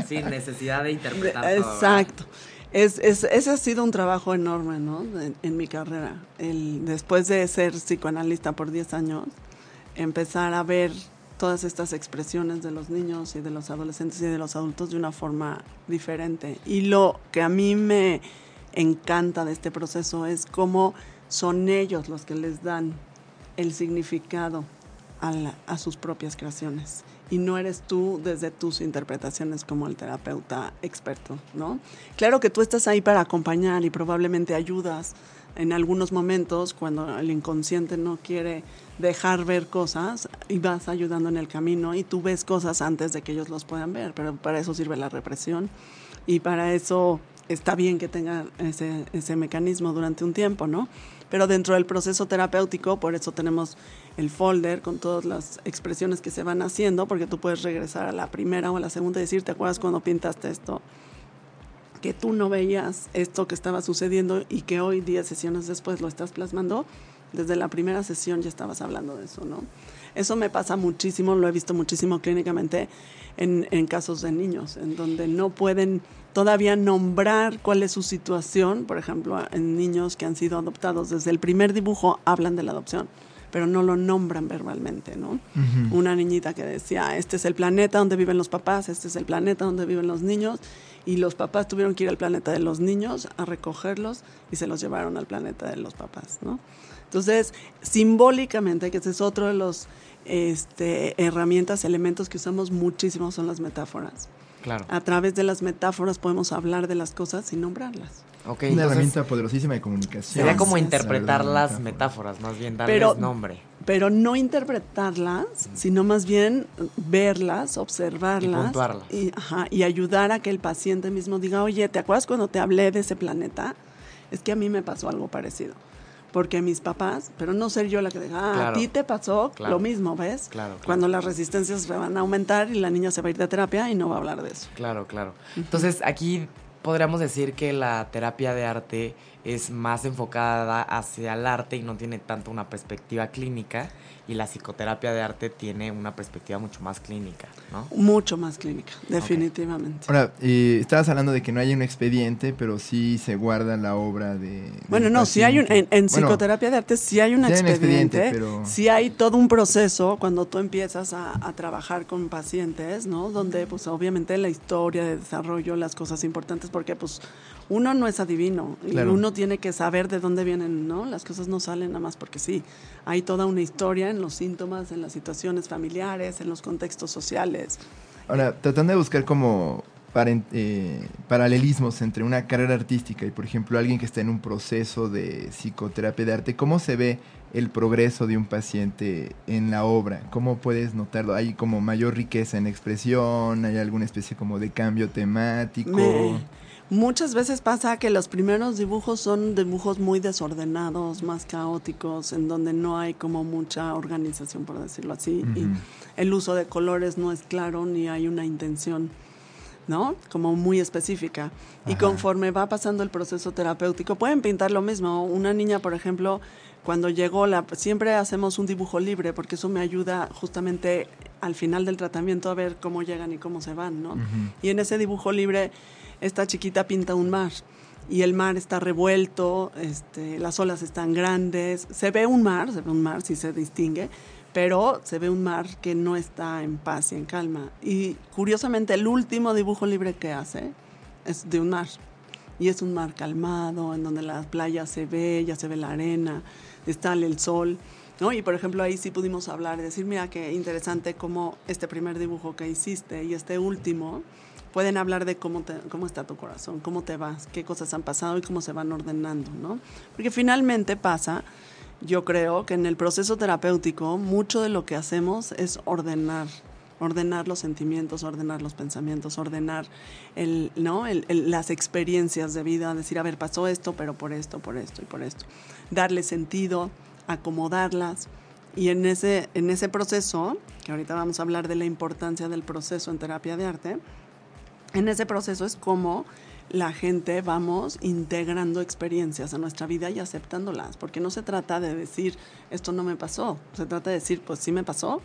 Sin necesidad de interpretar. Exacto. Es, es, ese ha sido un trabajo enorme, ¿no? En, mi carrera. El, después de ser psicoanalista por 10 años, empezar a ver todas estas expresiones de los niños y de los adolescentes y de los adultos de una forma diferente. Y lo que a mí me encanta de este proceso es cómo son ellos los que les dan el significado a, sus propias creaciones. Y no eres tú desde tus interpretaciones como el terapeuta experto, ¿no? Claro que tú estás ahí para acompañar y probablemente ayudas en algunos momentos cuando el inconsciente no quiere dejar ver cosas y vas ayudando en el camino y tú ves cosas antes de que ellos los puedan ver, pero para eso sirve la represión y para eso está bien que tenga ese, mecanismo durante un tiempo, ¿no? Pero dentro del proceso terapéutico, por eso tenemos el folder con todas las expresiones que se van haciendo, porque tú puedes regresar a la primera o a la segunda y decir, ¿te acuerdas cuando pintaste esto? Que tú no veías esto que estaba sucediendo y que hoy, diez sesiones después, lo estás plasmando. Desde la primera sesión ya estabas hablando de eso, ¿no? Eso me pasa muchísimo, lo he visto muchísimo clínicamente en, en casos de niños, en donde no pueden todavía nombrar cuál es su situación, por ejemplo, en niños que han sido adoptados, desde el primer dibujo hablan de la adopción, pero no lo nombran verbalmente, ¿no? Una niñita que decía, este es el planeta donde viven los papás, este es el planeta donde viven los niños, y los papás tuvieron que ir al planeta de los niños a recogerlos y se los llevaron al planeta de los papás, ¿no? Entonces, simbólicamente, que ese es otro de los este, herramientas, elementos que usamos muchísimo, son las metáforas. A través de las metáforas podemos hablar de las cosas y nombrarlas. Una herramienta poderosísima de comunicación. Sería como interpretar las metáforas, más bien darles nombre. Pero no interpretarlas, sino más bien verlas, observarlas. Y, y ayudar a que el paciente mismo diga, oye, ¿te acuerdas cuando te hablé de ese planeta? Es que a mí me pasó algo parecido porque mis papás, pero no ser yo la que diga, ah, a ti te pasó lo mismo, ¿ves? Claro, Cuando las resistencias se van a aumentar y la niña se va a ir de terapia y no va a hablar de eso. Claro, claro. Entonces, aquí podríamos decir que la terapia de arte es más enfocada hacia el arte y no tiene tanto una perspectiva clínica y la psicoterapia de arte tiene una perspectiva mucho más clínica, ¿no? Mucho más clínica, definitivamente. Ahora, eh, estabas hablando de que no hay un expediente, pero sí se guarda la obra de... Bueno, no, si hay un, en, psicoterapia de arte sí hay un expediente, pero... sí hay todo un proceso cuando tú empiezas a, trabajar con pacientes, ¿no? Donde pues obviamente la historia de desarrollo, las cosas importantes, porque pues uno no es adivino y uno tiene que saber de dónde vienen, ¿no? Las cosas no salen nada más porque sí. Hay toda una historia en los síntomas, en las situaciones familiares, en los contextos sociales. Ahora, tratando de buscar como eh, paralelismos entre una carrera artística y, por ejemplo, alguien que está en un proceso de psicoterapia de arte, ¿cómo se ve el progreso de un paciente en la obra? ¿Cómo puedes notarlo? ¿Hay como mayor riqueza en expresión? ¿Hay alguna especie como de cambio temático? Muchas veces pasa que los primeros dibujos son dibujos muy desordenados, más caóticos, en donde no hay como mucha organización, por decirlo así, y el uso de colores no es claro ni hay una intención. ¿no? Como muy específica. Y conforme va pasando el proceso terapéutico, pueden pintar lo mismo. Una niña, por ejemplo, cuando llegó, la, siempre hacemos un dibujo libre porque eso me ayuda justamente al final del tratamiento a ver cómo llegan y cómo se van, ¿no? Y en ese dibujo libre, esta chiquita pinta un mar y el mar está revuelto, este, las olas están grandes, se ve un mar, se ve un mar, sí se distingue, pero se ve un mar que no está en paz y en calma. Y curiosamente el último dibujo libre que hace es de un mar. Y es un mar calmado, en donde la playa se ve, ya se ve la arena, está el sol. ¿no? Y por ejemplo ahí sí pudimos hablar y decir, mira qué interesante cómo este primer dibujo que hiciste y este último pueden hablar de cómo, cómo está tu corazón, cómo te vas, qué cosas han pasado y cómo se van ordenando, ¿no? Porque finalmente pasa yo creo que en el proceso terapéutico mucho de lo que hacemos es ordenar, ordenar los sentimientos, ordenar los pensamientos, ordenar el, ¿no? las experiencias de vida, decir, a ver, pasó esto, pero por esto, por esto y por esto. Darle sentido, acomodarlas. Y en ese, en ese proceso, que ahorita vamos a hablar de la importancia del proceso en terapia de arte, en ese proceso es como la gente vamos integrando experiencias a nuestra vida y aceptándolas, porque no se trata de decir, esto no me pasó, se trata de decir, pues sí me pasó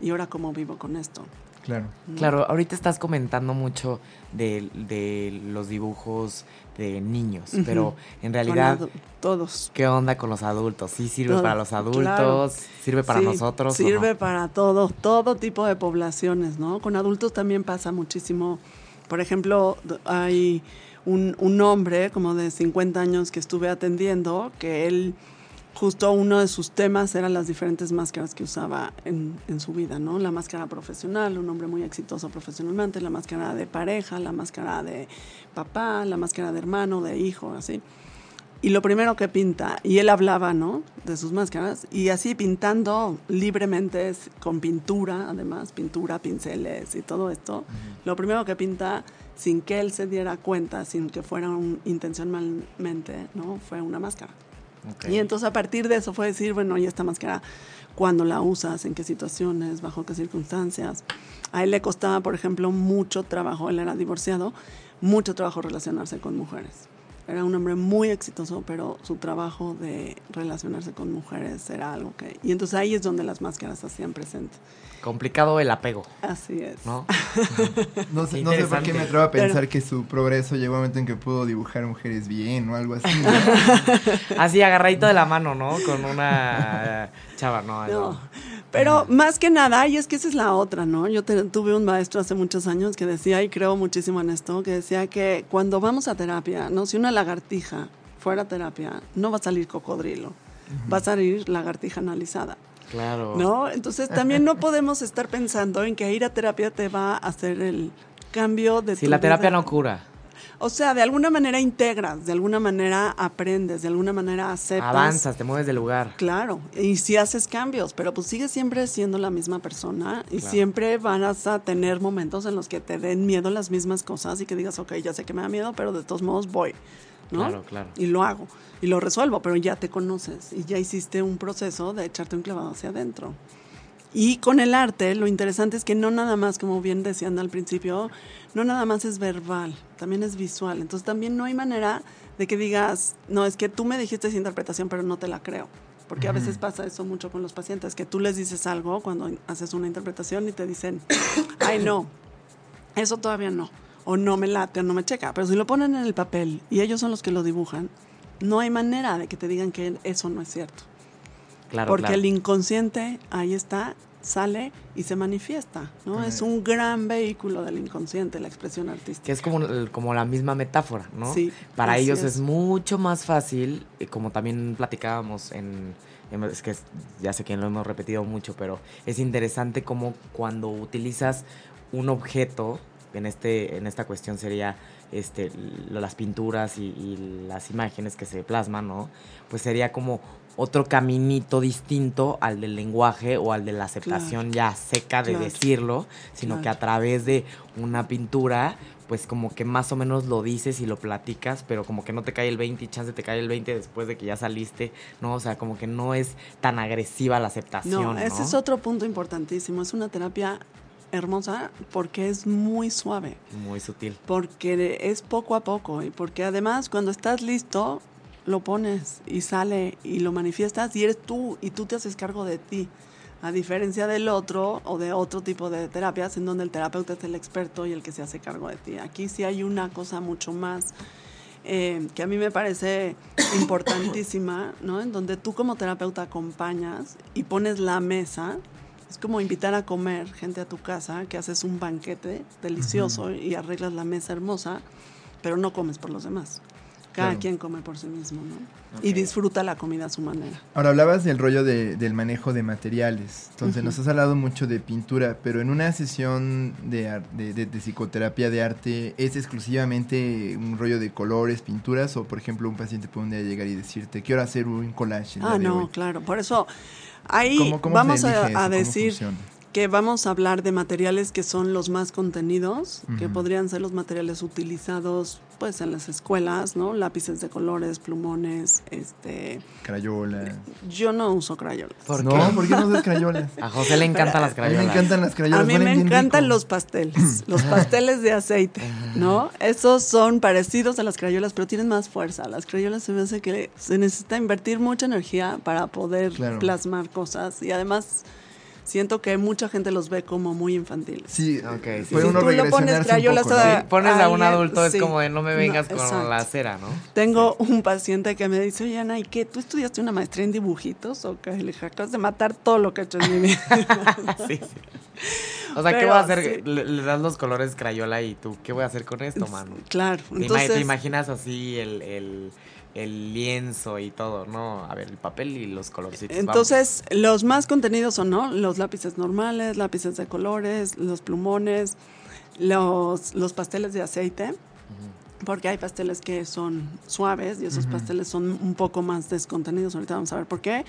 y ahora cómo vivo con esto. Claro. Claro, ahorita estás comentando mucho de, los dibujos de niños, pero en realidad... todos. ¿Qué onda con los adultos? ¿Sí sirve para los adultos? ¿Sirve para nosotros? Sirve para todos, todo tipo de poblaciones, ¿no? Con adultos también pasa muchísimo por ejemplo, hay un, hombre como de 50 años que estuve atendiendo, que él, justo uno de sus temas eran las diferentes máscaras que usaba en, en su vida, ¿no? La máscara profesional, un hombre muy exitoso profesionalmente, la máscara de pareja, la máscara de papá, la máscara de hermano, de hijo, así y lo primero que pinta, y él hablaba, ¿no? De sus máscaras, y así pintando libremente, con pintura, además, pintura, pinceles y todo esto, lo primero que pinta, sin que él se diera cuenta, sin que fuera un, intencionalmente, ¿no? Fue una máscara. Y entonces a partir de eso fue decir, bueno, ¿y esta máscara cuándo la usas? ¿En qué situaciones? ¿Bajo qué circunstancias? A él le costaba, por ejemplo, mucho trabajo, él era divorciado, mucho trabajo relacionarse con mujeres era un hombre muy exitoso, pero su trabajo de relacionarse con mujeres era algo que... Y entonces ahí es donde las máscaras hacían presente. Complicado el apego. Así es. ¿No? no, sé, por qué me atrevo a pensar que su progreso llegó a un momento en que pudo dibujar mujeres bien o algo así. así agarradito de la mano, ¿no? Con una chava, ¿no? No. Pero más que nada, y es que esa es la otra, ¿no? Yo tuve un maestro hace muchos años que decía, y creo muchísimo en esto, que decía que cuando vamos a terapia, ¿no? Si una lagartija fuera a terapia, no va a salir cocodrilo, va a salir lagartija analizada. Claro. ¿No? Entonces también no podemos estar pensando en que ir a terapia te va a hacer el cambio de Si la terapia no cura. O sea, de alguna manera integras, de alguna manera aprendes, de alguna manera aceptas. Avanzas, te mueves de lugar. Claro, y si haces cambios, pero pues sigues siempre siendo la misma persona y siempre vas a tener momentos en los que te den miedo las mismas cosas y que digas, ok, ya sé que me da miedo, pero de todos modos voy. ¿no? Claro, claro. Y lo hago y lo resuelvo, pero ya te conoces y ya hiciste un proceso de echarte un clavado hacia adentro. Y con el arte, lo interesante es que no nada más, como bien decían al principio, no nada más es verbal, también es visual. Entonces también no hay manera de que digas, no, es que tú me dijiste esa interpretación, pero no te la creo. Porque a veces pasa eso mucho con los pacientes, que tú les dices algo cuando haces una interpretación y te dicen, ay no, eso todavía no, o no me late, o no me checa. Pero si lo ponen en el papel y ellos son los que lo dibujan, no hay manera de que te digan que eso no es cierto. Claro, Porque el inconsciente ahí está sale y se manifiesta, ¿no? Es un gran vehículo del inconsciente, la expresión artística. Que es como, como la misma metáfora, ¿no? Sí. Para ellos es. mucho más fácil, eh, como también platicábamos en, es que ya sé que lo hemos repetido mucho, pero es interesante como cuando utilizas un objeto, en, este, en esta cuestión sería este, las pinturas y, y, las imágenes que se plasman, ¿no? Pues sería como otro caminito distinto al del lenguaje o al de la aceptación ya seca de decirlo, sino que a través de una pintura, pues como que más o menos lo dices y lo platicas, pero como que no te cae el 20 y chance te cae el 20 después de que ya saliste, ¿no? O sea, como que no es tan agresiva la aceptación. No, ese es otro punto importantísimo, es una terapia hermosa porque es muy suave. Muy sutil. Porque es poco a poco y porque además cuando estás listo lo pones y sale y lo manifiestas y eres tú y tú te haces cargo de ti. A diferencia del otro o de otro tipo de terapias en donde el terapeuta es el experto y el que se hace cargo de ti. Aquí sí hay una cosa mucho más eh, que a mí me parece importantísima, ¿no? En donde tú como terapeuta acompañas y pones la mesa. Es como invitar a comer gente a tu casa, que haces un banquete delicioso y arreglas la mesa hermosa, pero no comes por los demás. Cada quien come por sí mismo, ¿no? Y disfruta la comida a su manera. Ahora hablabas del rollo de, del manejo de materiales. Entonces nos has hablado mucho de pintura, pero en una sesión de, de, de, psicoterapia de arte, ¿es exclusivamente un rollo de colores, pinturas? O por ejemplo un paciente puede llegar y decirte, quiero hacer un collage. ah, no, claro. Por eso ahí vamos a, a decir que vamos a hablar de materiales que son los más contenidos, que podrían ser los materiales utilizados pues en las escuelas, ¿no? Lápices de colores, plumones, este crayola. Yo no uso crayolas. ¿Por no, ¿por qué no usas crayolas? A José le encantan las crayolas. A mí me encantan las crayolas. A mí me encantan los pasteles, los pasteles de aceite, ¿no? Esos son parecidos a las crayolas, pero tienen más fuerza. Las crayolas se me hace que se necesita invertir mucha energía para poder plasmar cosas y además siento que mucha gente los ve como muy infantiles. Sí, okay, sí. uno tú lo pones crayolas a, pones a, un adulto es como de no me vengas con la cera, ¿no? Tengo un paciente que me dice, oye Ana, ¿y qué? ¿Tú estudiaste una maestría en dibujitos? O que le acabas de matar todo lo que he hecho en mi vida. sí, sí. O sea, ¿qué voy a hacer? Le, das los colores crayola y tú, ¿qué voy a hacer con esto, mano? Claro. Entonces, ¿Te, imaginas así el el lienzo y todo, ¿no? A ver, el papel y los colorcitos. Entonces, los más contenidos son, ¿no? Los lápices normales, lápices de colores, los plumones, los, los pasteles de aceite, porque hay pasteles que son suaves y esos pasteles son un poco más descontenidos, ahorita vamos a ver por qué,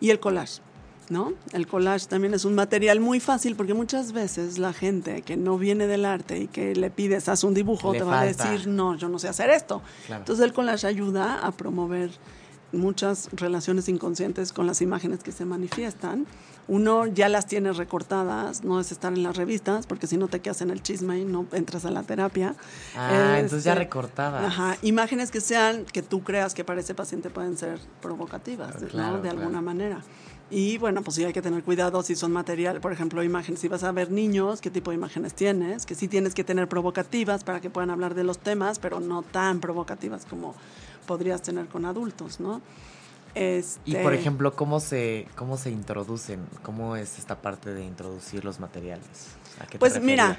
y el collage. ¿No? El collage también es un material muy fácil porque muchas veces la gente que no viene del arte y que le pides, haz un dibujo, te va a decir, no, yo no sé hacer esto. Entonces el collage ayuda a promover muchas relaciones inconscientes con las imágenes que se manifiestan. Uno ya las tiene recortadas, no es estar en las revistas, porque si no te quedas en el chisme y no entras a la terapia. Ah, entonces ya este, recortadas. Ajá, imágenes que sean, que tú creas que para ese paciente pueden ser provocativas, ¿no? De alguna manera. Y bueno, pues sí hay que tener cuidado si son material, por ejemplo, imágenes. Si vas a ver niños, qué tipo de imágenes tienes, que sí tienes que tener provocativas para que puedan hablar de los temas, pero no tan provocativas como podrías tener con adultos, ¿no? Este... Y por ejemplo, ¿cómo se, ¿cómo se introducen? ¿Cómo es esta parte de introducir los materiales? pues mira,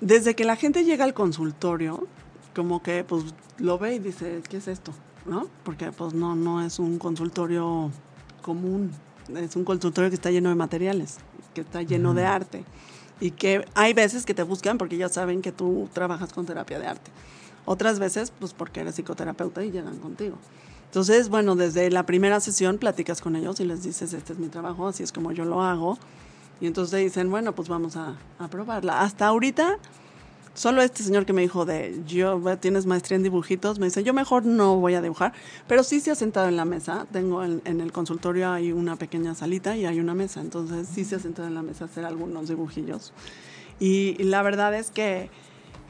desde que la gente llega al consultorio, como que pues lo ve y dice, ¿qué es esto? ¿No? Porque pues no, no es un consultorio común es un consultorio que está lleno de materiales, que está lleno de arte. Y que hay veces que te buscan porque ya saben que tú trabajas con terapia de arte. Otras veces, pues porque eres psicoterapeuta y llegan contigo. Entonces, bueno, desde la primera sesión platicas con ellos y les dices, este es mi trabajo, así es como yo lo hago. Y entonces dicen, bueno, pues vamos a, a probarla. Hasta ahorita Solo este señor que me dijo de, yo, tienes maestría en dibujitos, me dice, yo mejor no voy a dibujar, pero sí se ha sentado en la mesa. Tengo en, el consultorio hay una pequeña salita y hay una mesa, entonces sí se ha sentado en la mesa a hacer algunos dibujillos. Y, la verdad es que,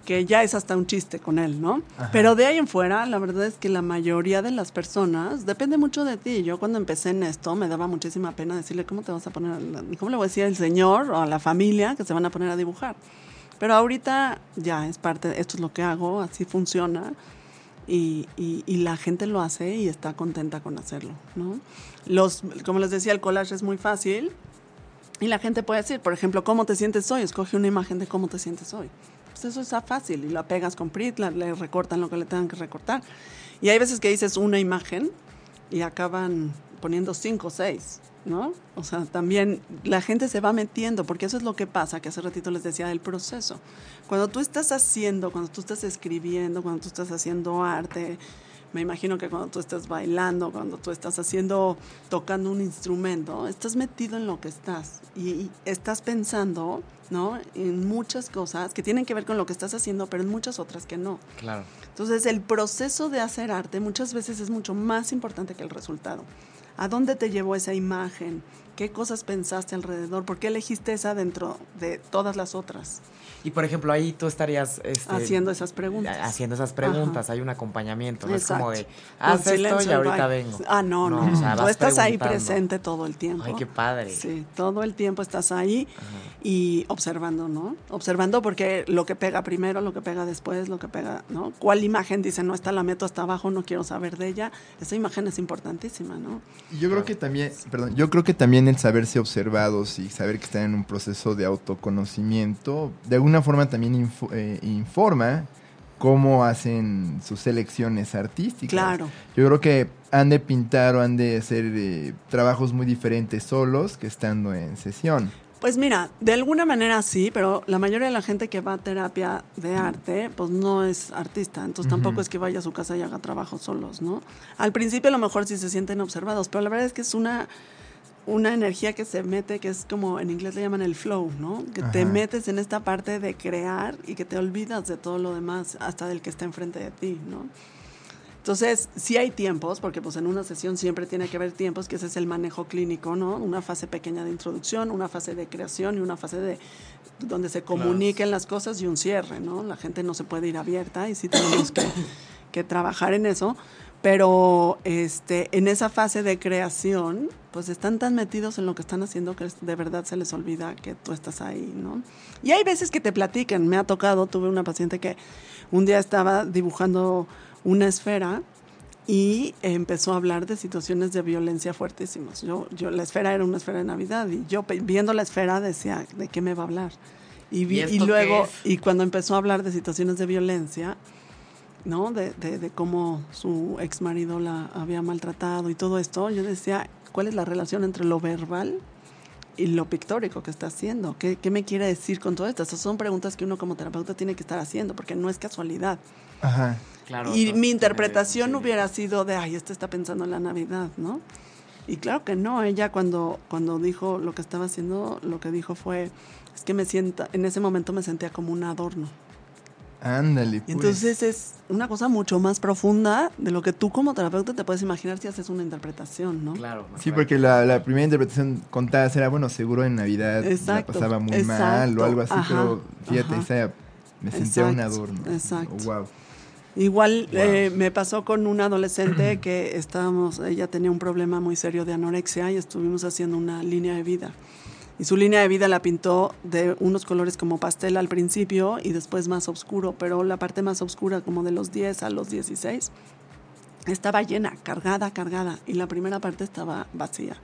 que, ya es hasta un chiste con él, ¿no? Pero de ahí en fuera, la verdad es que la mayoría de las personas, depende mucho de ti. Yo cuando empecé en esto me daba muchísima pena decirle, ¿cómo te vas a poner, cómo le voy a decir al señor o a la familia que se van a poner a dibujar? Pero ahorita ya es parte, esto es lo que hago, así funciona. Y, y, la gente lo hace y está contenta con hacerlo, ¿no? Los, como les decía, el collage es muy fácil y la gente puede decir, por ejemplo, ¿cómo te sientes hoy? Escoge una imagen de cómo te sientes hoy. Pues eso está fácil y la pegas con Prit, le recortan lo que le tengan que recortar. Y hay veces que dices una imagen y acaban poniendo cinco o seis. ¿No? O sea, también la gente se va metiendo, porque eso es lo que pasa, que hace ratito les decía del proceso. Cuando tú estás haciendo, cuando tú estás escribiendo, cuando tú estás haciendo arte, me imagino que cuando tú estás bailando, cuando tú estás haciendo, tocando un instrumento, estás metido en lo que estás y, estás pensando ¿no? En muchas cosas que tienen que ver con lo que estás haciendo, pero en muchas otras que no. Claro. Entonces, el proceso de hacer arte muchas veces es mucho más importante que el resultado. ¿A dónde te llevó esa imagen? ¿Qué cosas pensaste alrededor? ¿Por qué elegiste esa dentro de todas las otras? Y por ejemplo, ahí tú estarías este, haciendo esas preguntas. Haciendo esas preguntas, hay un acompañamiento, no es como de, haz esto y ahorita vengo. Ah, no, no, tú estás ahí presente todo el tiempo. Ay, qué padre. Sí, todo el tiempo estás ahí y observando, ¿no? Observando porque lo que pega primero, lo que pega después, lo que pega, ¿no? ¿Cuál imagen dice, no, está la meto hasta abajo, no quiero saber de ella? Esa imagen es importantísima, ¿no? Yo creo que también, perdón, yo creo que también el saberse observados y saber que están en un proceso de autoconocimiento, de alguna forma también eh, informa cómo hacen sus elecciones artísticas. Claro. Yo creo que han de pintar o han de hacer eh, trabajos muy diferentes solos que estando en sesión. Pues mira, de alguna manera sí, pero la mayoría de la gente que va a terapia de arte, pues no es artista, entonces tampoco es que vaya a su casa y haga trabajos solos, ¿no? Al principio a lo mejor sí se sienten observados, pero la verdad es que es una una energía que se mete, que es como en inglés le llaman el flow, ¿no? Que te metes en esta parte de crear y que te olvidas de todo lo demás, hasta del que está enfrente de ti, ¿no? Entonces, sí hay tiempos, porque pues en una sesión siempre tiene que haber tiempos, que ese es el manejo clínico, ¿no? Una fase pequeña de introducción, una fase de creación y una fase de donde se comuniquen las cosas y un cierre, ¿no? La gente no se puede ir abierta y sí tenemos que, que trabajar en eso, pero este, en esa fase de creación, pues están tan metidos en lo que están haciendo que de verdad se les olvida que tú estás ahí, ¿no? Y hay veces que te platican, me ha tocado, tuve una paciente que un día estaba dibujando una esfera y empezó a hablar de situaciones de violencia fuertísimas. Yo, yo, la esfera era una esfera de Navidad y yo viendo la esfera decía, ¿de qué me va a hablar? Y, y luego, y cuando empezó a hablar de situaciones de violencia, ¿no? De, de, cómo su ex marido la había maltratado y todo esto, yo decía, ¿cuál es la relación entre lo verbal y lo pictórico que está haciendo? ¿Qué, qué me quiere decir con todo esto? Esas son preguntas que uno como terapeuta tiene que estar haciendo, porque no es casualidad. Ajá. Claro, y mi interpretación hubiera sido de, ay, este está pensando en la Navidad, ¿no? Y claro que no, ella cuando, cuando dijo lo que estaba haciendo, lo que dijo fue, es que me sienta, en ese momento me sentía como un adorno. Ándale. Pues. Entonces es una cosa mucho más profunda de lo que tú como terapeuta te puedes imaginar si haces una interpretación, ¿no? Claro. Sí, porque la, primera interpretación contada era, bueno, seguro en Navidad la pasaba muy mal o algo así, pero fíjate, me sentía un adorno. Exacto. wow. Igual eh, me pasó con una adolescente que estábamos, ella tenía un problema muy serio de anorexia y estuvimos haciendo una línea de vida y su línea de vida la pintó de unos colores como pastel al principio y después más oscuro, pero la parte más oscura como de los 10 a los 16 estaba llena, cargada, cargada y la primera parte estaba vacía.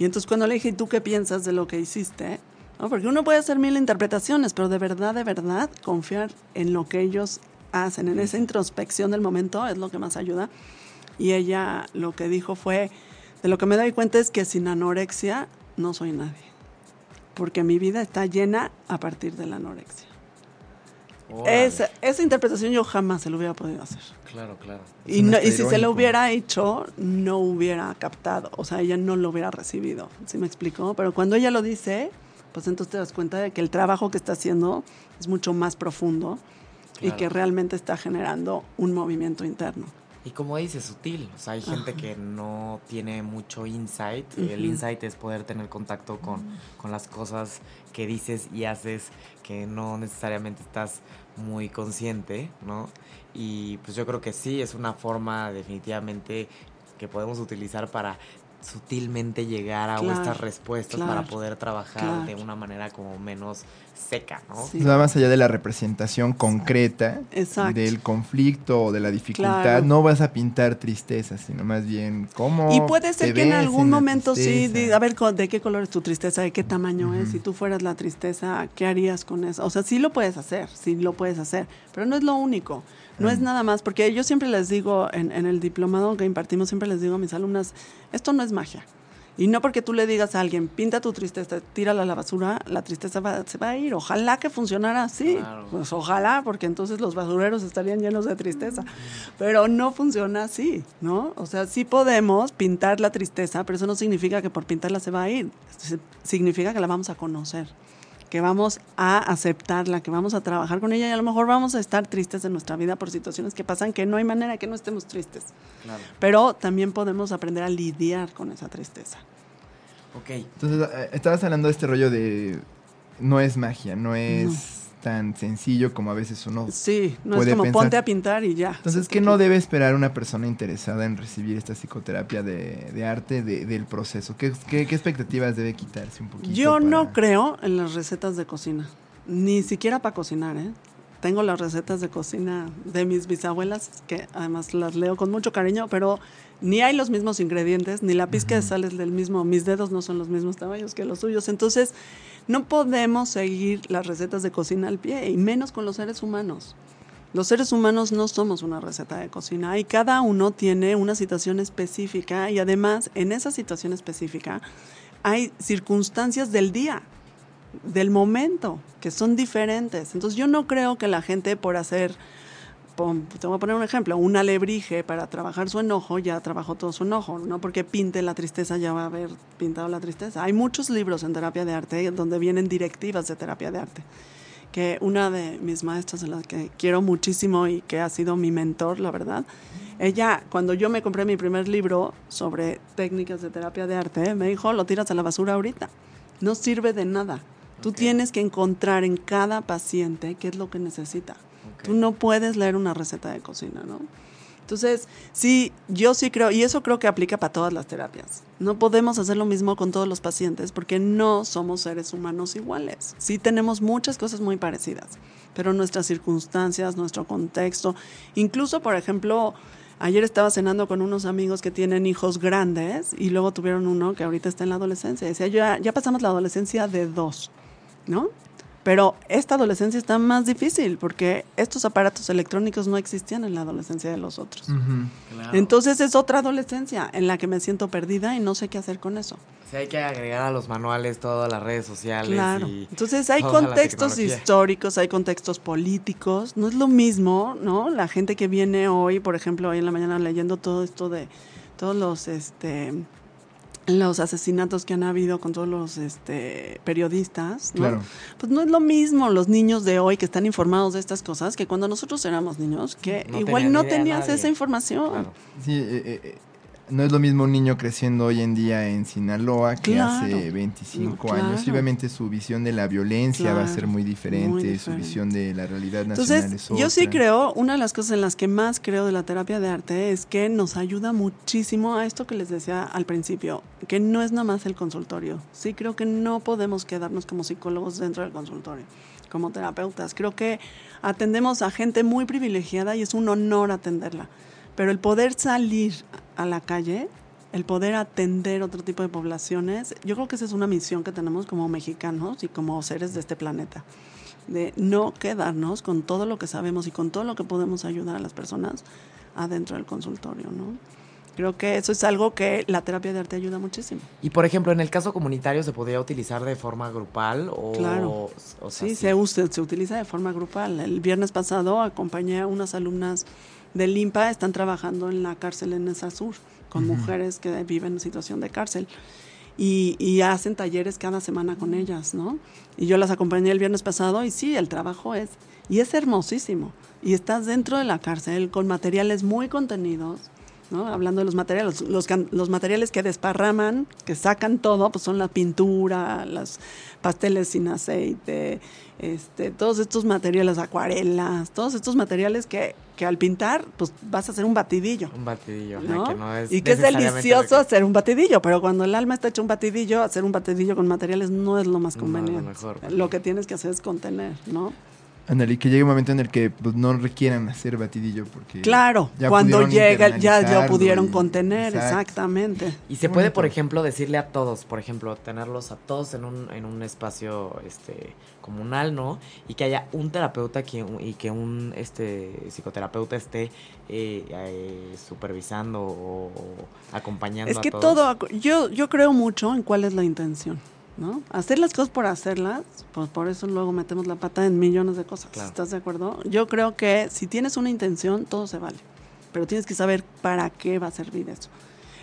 Y entonces cuando le dije, ¿tú qué piensas de lo que hiciste? ¿No? Porque uno puede hacer mil interpretaciones, pero de verdad, de verdad, confiar en lo que ellos hacen, en esa introspección del momento es lo que más ayuda. Y ella lo que dijo fue, de lo que me doy cuenta es que sin anorexia no soy nadie porque mi vida está llena a partir de la anorexia. Esa, esa, interpretación yo jamás se lo hubiera podido hacer. Claro, claro. Y, y si se lo hubiera hecho, no hubiera captado, o sea, ella no lo hubiera recibido, ¿sí me explicó? Pero cuando ella lo dice, pues entonces te das cuenta de que el trabajo que está haciendo es mucho más profundo y que realmente está generando un movimiento interno. Y como dices, sutil. O sea, hay gente que no tiene mucho insight. El insight es poder tener contacto con, con, las cosas que dices y haces que no necesariamente estás muy consciente, ¿no? Y pues yo creo que sí, es una forma definitivamente que podemos utilizar para sutilmente llegar a estas respuestas para poder trabajar de una manera como menos seca, ¿no? Va más allá de la representación concreta del conflicto o de la dificultad. No vas a pintar tristeza, sino más bien cómo. Y puede ser que en algún momento sí, a ver, ¿de qué color es tu tristeza? ¿De qué tamaño es? Si tú fueras la tristeza, ¿qué harías con eso? O sea, sí lo puedes hacer, sí lo puedes hacer, pero no es lo único. No es nada más, porque yo siempre les digo, en, en el diplomado que impartimos, siempre les digo a mis alumnas, esto no es magia. Y no porque tú le digas a alguien, pinta tu tristeza, tírala a la basura, la tristeza se va a ir. Ojalá que funcionara así. Pues ojalá, porque entonces los basureros estarían llenos de tristeza. Pero no funciona así, ¿no? O sea, sí podemos pintar la tristeza, pero eso no significa que por pintarla se va a ir. Significa que la vamos a conocer. Que vamos a aceptarla, que vamos a trabajar con ella y a lo mejor vamos a estar tristes en nuestra vida por situaciones que pasan que no hay manera que no estemos tristes. Pero también podemos aprender a lidiar con esa tristeza. Ok. Entonces, eh, estabas hablando de este rollo de no es magia, no es tan sencillo como a veces uno Sí, no es como ponte a pintar y ya. Entonces, ¿qué no debe esperar una persona interesada en recibir esta psicoterapia de, arte del proceso? ¿Qué, expectativas debe quitarse un poquito? Yo no creo en las recetas de cocina, ni siquiera para cocinar, ¿eh? Tengo las recetas de cocina de mis bisabuelas, que además las leo con mucho cariño, pero ni hay los mismos ingredientes, ni la pizca de sal es del mismo, mis dedos no son los mismos tamaños que los suyos. Entonces, no podemos seguir las recetas de cocina al pie, y menos con los seres humanos. Los seres humanos no somos una receta de cocina y cada uno tiene una situación específica y además en esa situación específica hay circunstancias del día, del momento, que son diferentes. Entonces yo no creo que la gente por hacer te voy a poner un ejemplo, un alebrije para trabajar su enojo, ya trabajó todo su enojo, no porque pinte la tristeza ya va a haber pintado la tristeza. Hay muchos libros en terapia de arte donde vienen directivas de terapia de arte, que una de mis maestras, en la que quiero muchísimo y que ha sido mi mentor, la verdad, ella, cuando yo me compré mi primer libro sobre técnicas de terapia de arte, me dijo, lo tiras a la basura ahorita, no sirve de nada. Tú tienes que encontrar en cada paciente qué es lo que necesita. Tú no puedes leer una receta de cocina, ¿no? Entonces, sí, yo sí creo, y eso creo que aplica para todas las terapias. No podemos hacer lo mismo con todos los pacientes porque no somos seres humanos iguales. Sí tenemos muchas cosas muy parecidas, pero nuestras circunstancias, nuestro contexto, incluso, por ejemplo, ayer estaba cenando con unos amigos que tienen hijos grandes y luego tuvieron uno que ahorita está en la adolescencia. Decía, ya, ya pasamos la adolescencia de dos, ¿no? Pero esta adolescencia está más difícil porque estos aparatos electrónicos no existían en la adolescencia de los otros. Entonces es otra adolescencia en la que me siento perdida y no sé qué hacer con eso. Sí, hay que agregar a los manuales todas las redes sociales. Claro. Entonces hay contextos históricos, hay contextos políticos. No es lo mismo, ¿no? La gente que viene hoy, por ejemplo, hoy en la mañana leyendo todo esto de todos los, este los asesinatos que han habido con todos los este, periodistas, ¿no? Pues no es lo mismo los niños de hoy que están informados de estas cosas que cuando nosotros éramos niños, que igual no tenías esa información. Sí, eh, eh, eh no es lo mismo un niño creciendo hoy en día en Sinaloa que hace 25 años. Y obviamente su visión de la violencia va a ser muy diferente, su visión de la realidad nacional Entonces, Yo sí creo, una de las cosas en las que más creo de la terapia de arte es que nos ayuda muchísimo a esto que les decía al principio, que no es nada más el consultorio. Sí creo que no podemos quedarnos como psicólogos dentro del consultorio, como terapeutas. Creo que atendemos a gente muy privilegiada y es un honor atenderla. Pero el poder salir a la calle, el poder atender otro tipo de poblaciones, yo creo que esa es una misión que tenemos como mexicanos y como seres de este planeta, de no quedarnos con todo lo que sabemos y con todo lo que podemos ayudar a las personas adentro del consultorio, ¿no? Creo que eso es algo que la terapia de arte ayuda muchísimo. Y por ejemplo, en el caso comunitario, ¿se podría utilizar de forma grupal? O, claro. sí, Se, usa, se utiliza de forma grupal. El viernes pasado acompañé a unas alumnas del Limpa están trabajando en la cárcel en esa sur, con mujeres que viven en situación de cárcel. Y, y, hacen talleres cada semana con ellas, ¿no? Y yo las acompañé el viernes pasado y sí, el trabajo es, y es hermosísimo. Y estás dentro de la cárcel con materiales muy contenidos, ¿no? Hablando de los materiales, los, los materiales que desparraman, que sacan todo, pues son la pintura, los pasteles sin aceite, este, todos estos materiales, acuarelas, todos estos materiales que, que al pintar, pues vas a hacer un batidillo. Un batidillo, Y que es delicioso hacer un batidillo, pero cuando el alma está hecho un batidillo, hacer un batidillo con materiales no es lo más conveniente. lo que tienes que hacer es contener, ¿no? Ándale, que llegue un momento en el que pues, no requieran hacer batidillo porque... Claro, cuando llega ya lo pudieron contener, exactamente. Y se puede, por ejemplo, decirle a todos, por ejemplo, tenerlos a todos en un, en un espacio este comunal, ¿no? Y que haya un terapeuta que, y que un este psicoterapeuta esté eh, eh, supervisando o, acompañando. Es que todo, yo, yo creo mucho en cuál es la intención. ¿No? Hacer las cosas por hacerlas, pues por eso luego metemos la pata en millones de cosas. ¿Estás de acuerdo? Yo creo que si tienes una intención, todo se vale, pero tienes que saber para qué va a servir eso.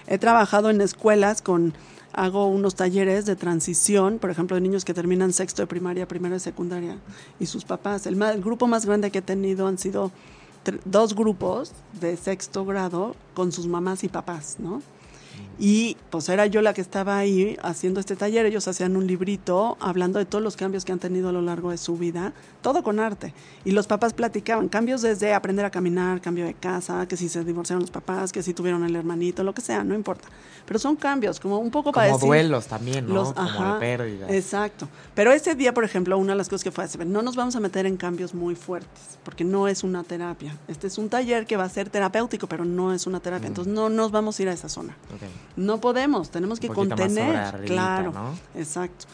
He trabajado en escuelas con hago unos talleres de transición, por ejemplo, de niños que terminan sexto de primaria, primero de secundaria, y sus papás. El, el grupo más grande que he tenido han sido dos grupos de sexto grado con sus mamás y papás, ¿no? Y pues era yo la que estaba ahí haciendo este taller. Ellos hacían un librito hablando de todos los cambios que han tenido a lo largo de su vida, todo con arte. Y los papás platicaban cambios desde aprender a caminar, cambio de casa, que si se divorciaron los papás, que si tuvieron el hermanito, lo que sea, no importa. Pero son cambios, como un poco para como duelos también, ¿no? Los, como pérdidas. Exacto. Pero ese día, por ejemplo, una de las cosas que fue hacer, no nos vamos a meter en cambios muy fuertes, porque no es una terapia. Este es un taller que va a ser terapéutico, pero no es una terapia. Mm. Entonces no nos vamos a ir a esa zona. No podemos, tenemos que contener. claro, exacto.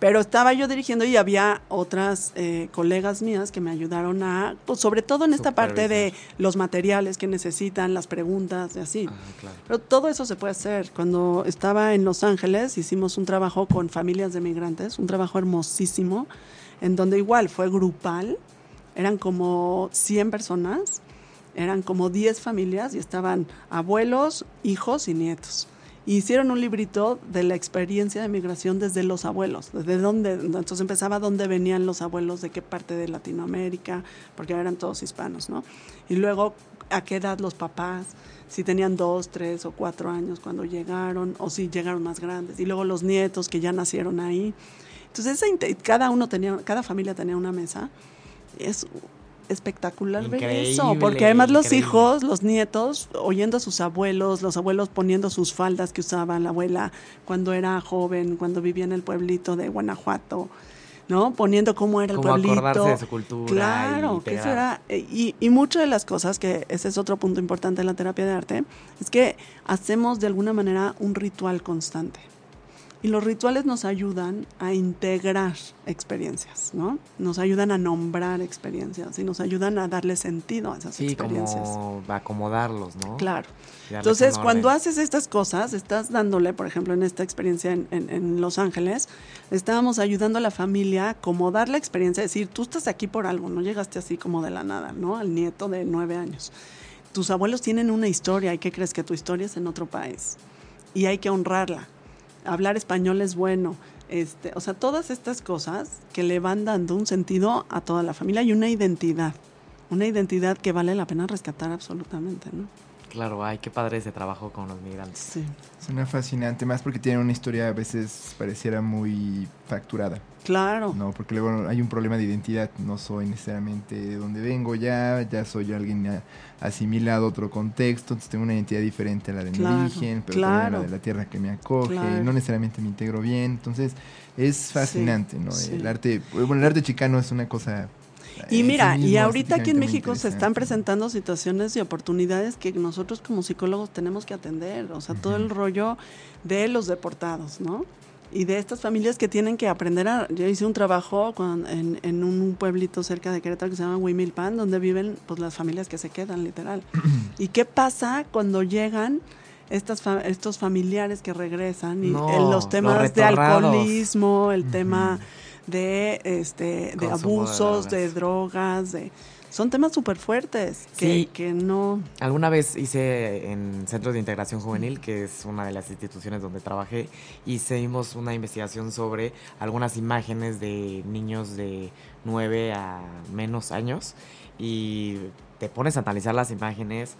Pero estaba yo dirigiendo y había otras eh, colegas mías que me ayudaron a, pues sobre todo en esta parte de los materiales que necesitan, las preguntas y así. Ah, Pero todo eso se puede hacer. Cuando estaba en Los Ángeles hicimos un trabajo con familias de migrantes, un trabajo hermosísimo, en donde igual fue grupal, eran como 100 personas, eran como 10 familias y estaban abuelos, hijos y nietos hicieron un librito de la experiencia de migración desde los abuelos, desde dónde, entonces empezaba dónde venían los abuelos, de qué parte de Latinoamérica, porque eran todos hispanos, ¿no? Y luego a qué edad los papás, si tenían dos, tres o cuatro años cuando llegaron, o si llegaron más grandes, y luego los nietos que ya nacieron ahí. Entonces cada uno tenía, cada familia tenía una mesa. Es espectacular ver eso, porque además los hijos, los nietos, oyendo a sus abuelos, los abuelos poniendo sus faldas que usaba la abuela cuando era joven, cuando vivía en el pueblito de Guanajuato, ¿no? Poniendo cómo era el pueblito. de su cultura. Claro, que eso era, y, y muchas de las cosas, que ese es otro punto importante en la terapia de arte, es que hacemos de alguna manera un ritual constante. Y los rituales nos ayudan a integrar experiencias, ¿no? Nos ayudan a nombrar experiencias y nos ayudan a darle sentido a esas experiencias. Como acomodarlos, ¿no? Claro. Entonces, cuando haces estas cosas, estás dándole, por ejemplo, en esta experiencia en, en, Los Ángeles, estábamos ayudando a la familia a acomodar la experiencia, decir, tú estás aquí por algo, no llegaste así como de la nada, ¿no? Al nieto de nueve años. Tus abuelos tienen una historia y ¿qué crees que tu historia es en otro país? Y hay que honrarla hablar español es bueno. Este, o sea, todas estas cosas que le van dando un sentido a toda la familia y una identidad, una identidad que vale la pena rescatar absolutamente, ¿no? Claro, ay, qué padre ese trabajo con los migrantes. Sí. Suena fascinante, más porque tiene una historia a veces pareciera muy facturada. Claro. No, porque luego hay un problema de identidad. No soy necesariamente de donde vengo ya, ya soy alguien asimilado a otro contexto, entonces tengo una identidad diferente a la de mi origen, pero también a la de la tierra que me acoge, no necesariamente me integro bien. Entonces es fascinante, ¿no? El arte, bueno, el arte chicano es una cosa y mira, y ahorita aquí en México se están presentando situaciones y oportunidades que nosotros como psicólogos tenemos que atender, o sea, todo el rollo de los deportados, ¿no? Y de estas familias que tienen que aprender a... Yo hice un trabajo en, en, un pueblito cerca de Querétaro que se llama Huimilpan, donde viven pues las familias que se quedan, literal. ¿Y qué pasa cuando llegan estas estos familiares que regresan y los temas de alcoholismo, el tema de, este, de abusos, de drogas, de, son temas súper fuertes que, que, no... Alguna vez hice en Centros de Integración Juvenil, que es una de las instituciones donde trabajé, hicimos una investigación sobre algunas imágenes de niños de 9 a menos años y te pones a analizar las imágenes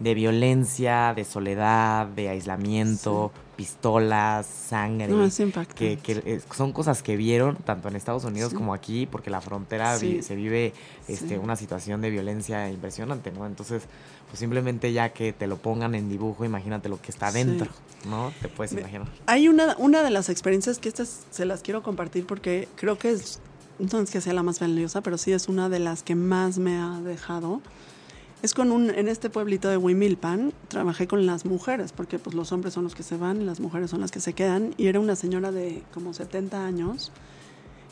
de violencia, de soledad, de aislamiento, pistolas, sangre. que, que, son cosas que vieron tanto en Estados Unidos como aquí, porque la frontera se vive este, una situación de violencia impresionante, ¿no? Entonces, pues simplemente ya que te lo pongan en dibujo, imagínate lo que está dentro, ¿no? Te puedes imaginar. Hay una, una de las experiencias que estas se las quiero compartir porque creo que es, no es que sea la más valiosa, pero sí es una de las que más me ha dejado es con un, en este pueblito de Huimilpan, trabajé con las mujeres, porque pues los hombres son los que se van las mujeres son las que se quedan, y era una señora de como 70 años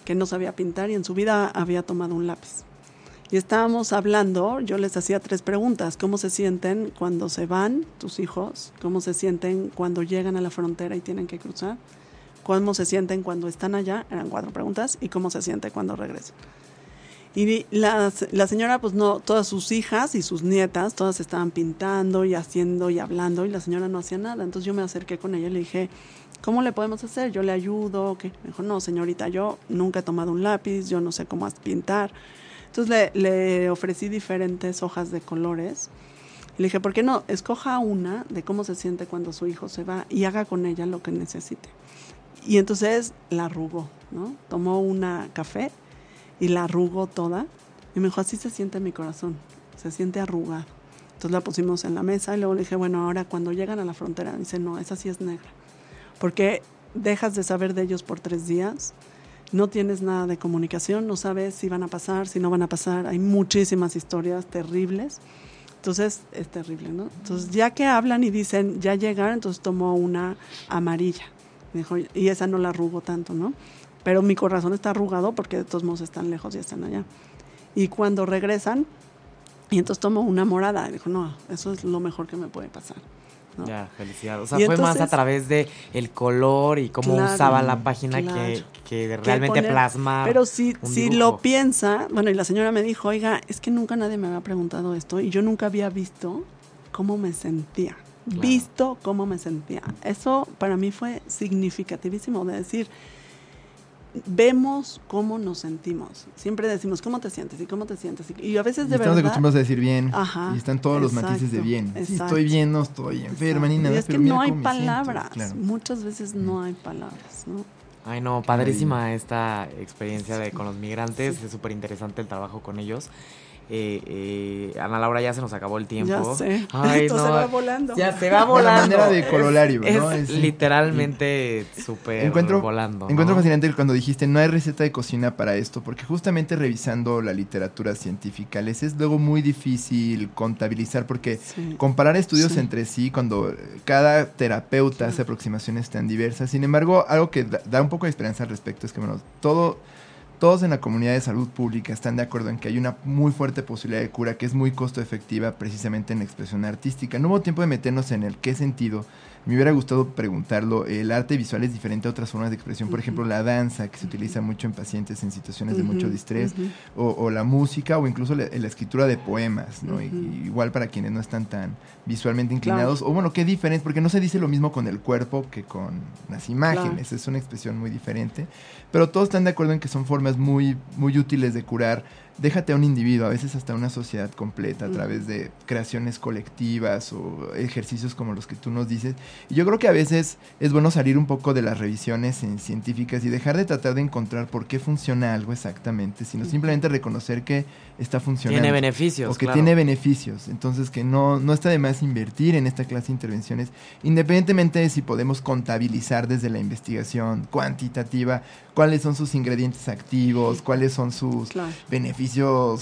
que no sabía pintar y en su vida había tomado un lápiz. Y estábamos hablando, yo les hacía tres preguntas, ¿cómo se sienten cuando se van tus hijos? ¿Cómo se sienten cuando llegan a la frontera y tienen que cruzar? ¿Cómo se sienten cuando están allá? Eran cuatro preguntas. ¿Y cómo se siente cuando regresan? Y la, la señora, pues no, todas sus hijas y sus nietas, todas estaban pintando y haciendo y hablando y la señora no hacía nada. Entonces yo me acerqué con ella y le dije, ¿cómo le podemos hacer? Yo le ayudo. ¿qué? Me dijo, no, señorita, yo nunca he tomado un lápiz, yo no sé cómo pintar. Entonces le, le ofrecí diferentes hojas de colores. Le dije, ¿por qué no? Escoja una de cómo se siente cuando su hijo se va y haga con ella lo que necesite. Y entonces la arrugó, ¿no? Tomó una café y la arrugó toda. Y me dijo, así se siente mi corazón, se siente arrugado. Entonces la pusimos en la mesa y luego le dije, bueno, ahora cuando llegan a la frontera, dice, no, esa sí es negra. Porque dejas de saber de ellos por tres días, no tienes nada de comunicación, no sabes si van a pasar, si no van a pasar. Hay muchísimas historias terribles. Entonces es terrible, ¿no? Entonces ya que hablan y dicen, ya llegaron, entonces tomó una amarilla. dijo, y esa no la arrugo tanto, ¿no? Pero mi corazón está arrugado porque de todos modos están lejos y están allá. Y cuando regresan, y entonces tomó una morada. Y dijo, no, eso es lo mejor que me puede pasar. Ya, felicidad. O sea, fue más a través de el color y cómo usaba la página que, que, realmente plasma. Pero si, si lo piensa, bueno, y la señora me dijo, oiga, es que nunca nadie me había preguntado esto y yo nunca había visto cómo me sentía. Visto cómo me sentía. Eso para mí fue significativísimo de decir, vemos cómo nos sentimos. Siempre decimos, ¿cómo te sientes? ¿Y cómo te sientes? Y a veces de estamos verdad... acostumbrados a decir bien. Ajá, y están todos los matices de bien. Sí, estoy bien, no estoy enferma ni nada. Y es que no hay palabras. Muchas veces no hay palabras, ¿no? Ay, no, padrísima esta experiencia de con los migrantes. Es súper interesante el trabajo con ellos. Eh, eh, Ana Laura, ya se nos acabó el tiempo. Ya sé. Ay, Esto se va volando. Ya se va volando. manera de corolario, ¿no? Es, literalmente súper volando. Encuentro fascinante cuando dijiste no hay receta de cocina para esto, porque justamente revisando la literatura científica les es luego muy difícil contabilizar, porque comparar estudios entre sí cuando cada terapeuta hace aproximaciones tan diversas. Sin embargo, algo que da un poco de esperanza al respecto es que, bueno, todo todos en la comunidad de salud pública están de acuerdo en que hay una muy fuerte posibilidad de cura que es muy costo efectiva precisamente en la expresión artística. No hubo tiempo de meternos en el qué sentido me hubiera gustado preguntarlo. El arte visual es diferente a otras formas de expresión. Por ejemplo, la danza, que se utiliza mucho en pacientes en situaciones de mucho distrés, o, la música, o incluso la, escritura de poemas, ¿no? igual para quienes no están tan visualmente inclinados. O bueno, qué diferente, porque no se dice lo mismo con el cuerpo que con las imágenes. Es una expresión muy diferente. Pero todos están de acuerdo en que son formas muy, muy útiles de curar déjate a un individuo, a veces hasta una sociedad completa, a través de creaciones colectivas o ejercicios como los que tú nos dices. Y yo creo que a veces es bueno salir un poco de las revisiones científicas y dejar de tratar de encontrar por qué funciona algo exactamente, sino simplemente reconocer que está funcionando. Tiene beneficios. O que tiene beneficios. Entonces, que no, no está de más invertir en esta clase de intervenciones, independientemente de si podemos contabilizar desde la investigación cuantitativa cuáles son sus ingredientes activos, cuáles son sus beneficios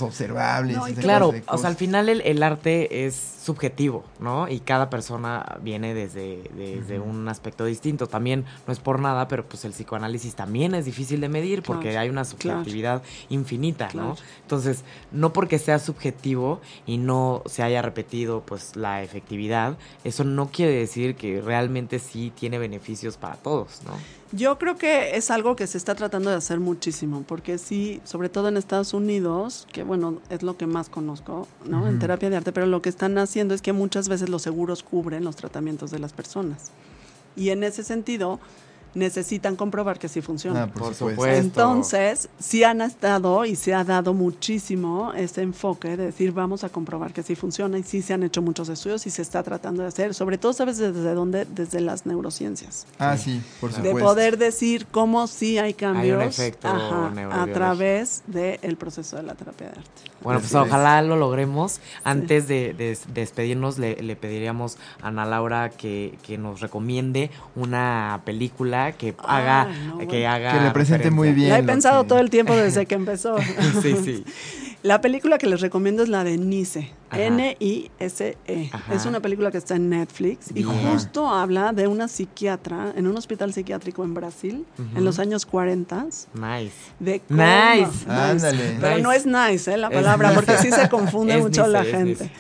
observables. claro, o sea, al final el, arte es subjetivo, ¿no? Y cada persona viene desde, desde un aspecto distinto. También no es por nada, pero pues el psicoanálisis también es difícil de medir porque hay una subjetividad infinita, ¿no? Entonces, no porque sea subjetivo y no se haya repetido pues la efectividad, eso no quiere decir que realmente sí tiene beneficios para todos, ¿no? Yo creo que es algo que se está tratando de hacer muchísimo, porque sí, sobre todo en Estados Unidos, que bueno, es lo que más conozco, ¿no? En terapia de arte, pero lo que están haciendo es que muchas veces los seguros cubren los tratamientos de las personas. Y en ese sentido, necesitan comprobar que sí funciona. Ah, por, supuesto. Entonces, sí han estado y se ha dado muchísimo ese enfoque de decir, vamos a comprobar que sí funciona y sí se han hecho muchos estudios y se está tratando de hacer, sobre todo, ¿sabes desde dónde? Desde las neurociencias. Ah, sí, por supuesto. De poder decir cómo sí hay cambios a través del proceso de la terapia de arte. Bueno, pues ojalá lo logremos. Antes de, despedirnos, le, pediríamos a Ana Laura que, que nos recomiende una película que haga, que haga. Que le presente muy bien. La he pensado todo el tiempo desde que empezó. sí, sí. La película que les recomiendo es la de Nice, N-I-S-E. Es una película que está en Netflix y justo habla de una psiquiatra en un hospital psiquiátrico en Brasil en los años 40. Nice. De nice. Ándale. Pero no es nice, ¿eh? la palabra, porque sí se confunde mucho la gente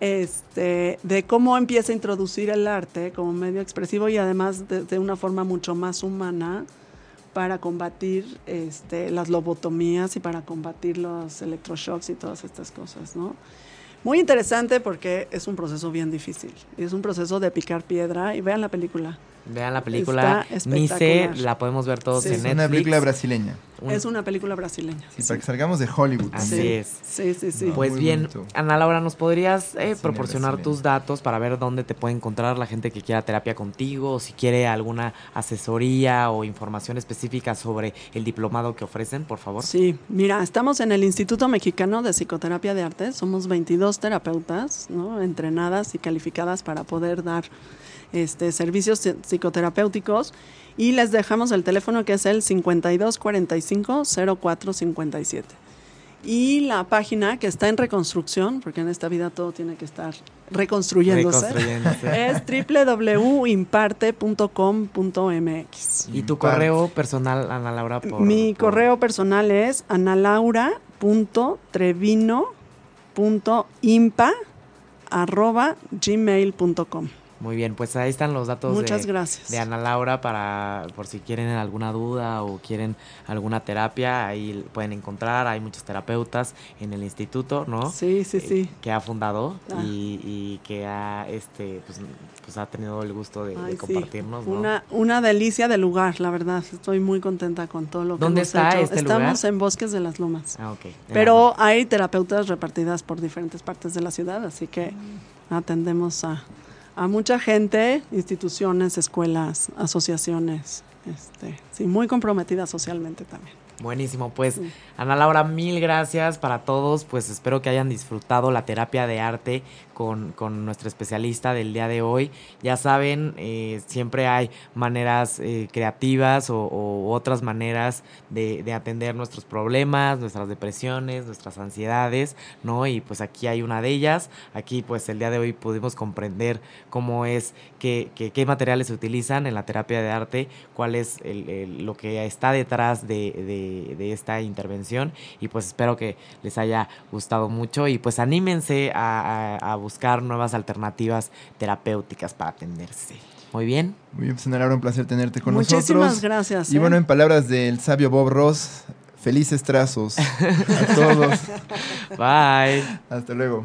este, de cómo empieza a introducir el arte como medio expresivo y además de, una forma mucho más humana para combatir este, las lobotomías y para combatir los electroshocks y todas estas cosas, ¿no? Muy interesante porque es un proceso bien difícil. Es un proceso de picar piedra y vean la película. Vean la película Nice, la podemos ver todos Sí. en Es Netflix. una película brasileña. Un- Es una película brasileña. Sí, para que salgamos de Hollywood. Así también. es. Sí, sí, sí. Pues bien, bonito. Ana Laura, ¿nos podrías eh, proporcionar tus datos para ver dónde te puede encontrar la gente que quiera terapia contigo o si quiere alguna asesoría o información específica sobre el diplomado que ofrecen, por favor? Sí, mira, estamos en el Instituto Mexicano de Psicoterapia de Arte. Somos 22 terapeutas, ¿no? Entrenadas y calificadas para poder dar este, servicios psi- psicoterapéuticos. Y les dejamos el teléfono que es el 5245-0457. Y la página que está en reconstrucción, porque en esta vida todo tiene que estar reconstruyéndose, Reconstruyéndose. es www.imparte.com.mx. ¿Y tu correo personal, Ana Laura? Por, Mi por- correo personal es analaura.trevino.impa.gmail.com. Muy bien, pues ahí están los datos Muchas de, gracias. de Ana Laura para por si quieren alguna duda o quieren alguna terapia, ahí pueden encontrar, hay muchos terapeutas en el instituto, ¿no? Sí, sí, Eh, sí. que ha fundado Ah. y, y que ha este pues, pues ha tenido el gusto de, de Ay, sí. compartirnos, ¿no? Una, una delicia de lugar, la verdad. Estoy muy contenta con todo lo que ¿Dónde hemos está hecho. este Estamos lugar? en Bosques de las Lomas. Ah, ok. Pero hay terapeutas repartidas por diferentes partes de la ciudad, así que atendemos a, a mucha gente, instituciones, escuelas, asociaciones, este, sí, muy comprometidas socialmente también. Buenísimo, pues Sí. Ana Laura, mil gracias para todos, pues espero que hayan disfrutado la terapia de arte con, con nuestra especialista del día de hoy. Ya saben, eh, siempre hay maneras eh, creativas o, o otras maneras de, de atender nuestros problemas, nuestras depresiones, nuestras ansiedades, ¿no? Y pues aquí hay una de ellas. Aquí pues el día de hoy pudimos comprender cómo es, que, que- qué materiales se utilizan en la terapia de arte, cuál es el- el- lo que está detrás de, de- de esta intervención y pues espero que les haya gustado mucho y pues anímense a, a- a buscar nuevas alternativas terapéuticas para atenderse. Muy bien. Muy bien, pues un placer tenerte con Muchísimas nosotros. gracias. Y ¿eh? bueno, en palabras del sabio Bob Ross, felices trazos a todos. Bye. Hasta luego.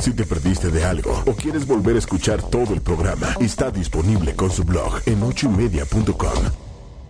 Si te perdiste de algo o quieres volver a escuchar todo el programa, está disponible con su blog en ochoymedia.com.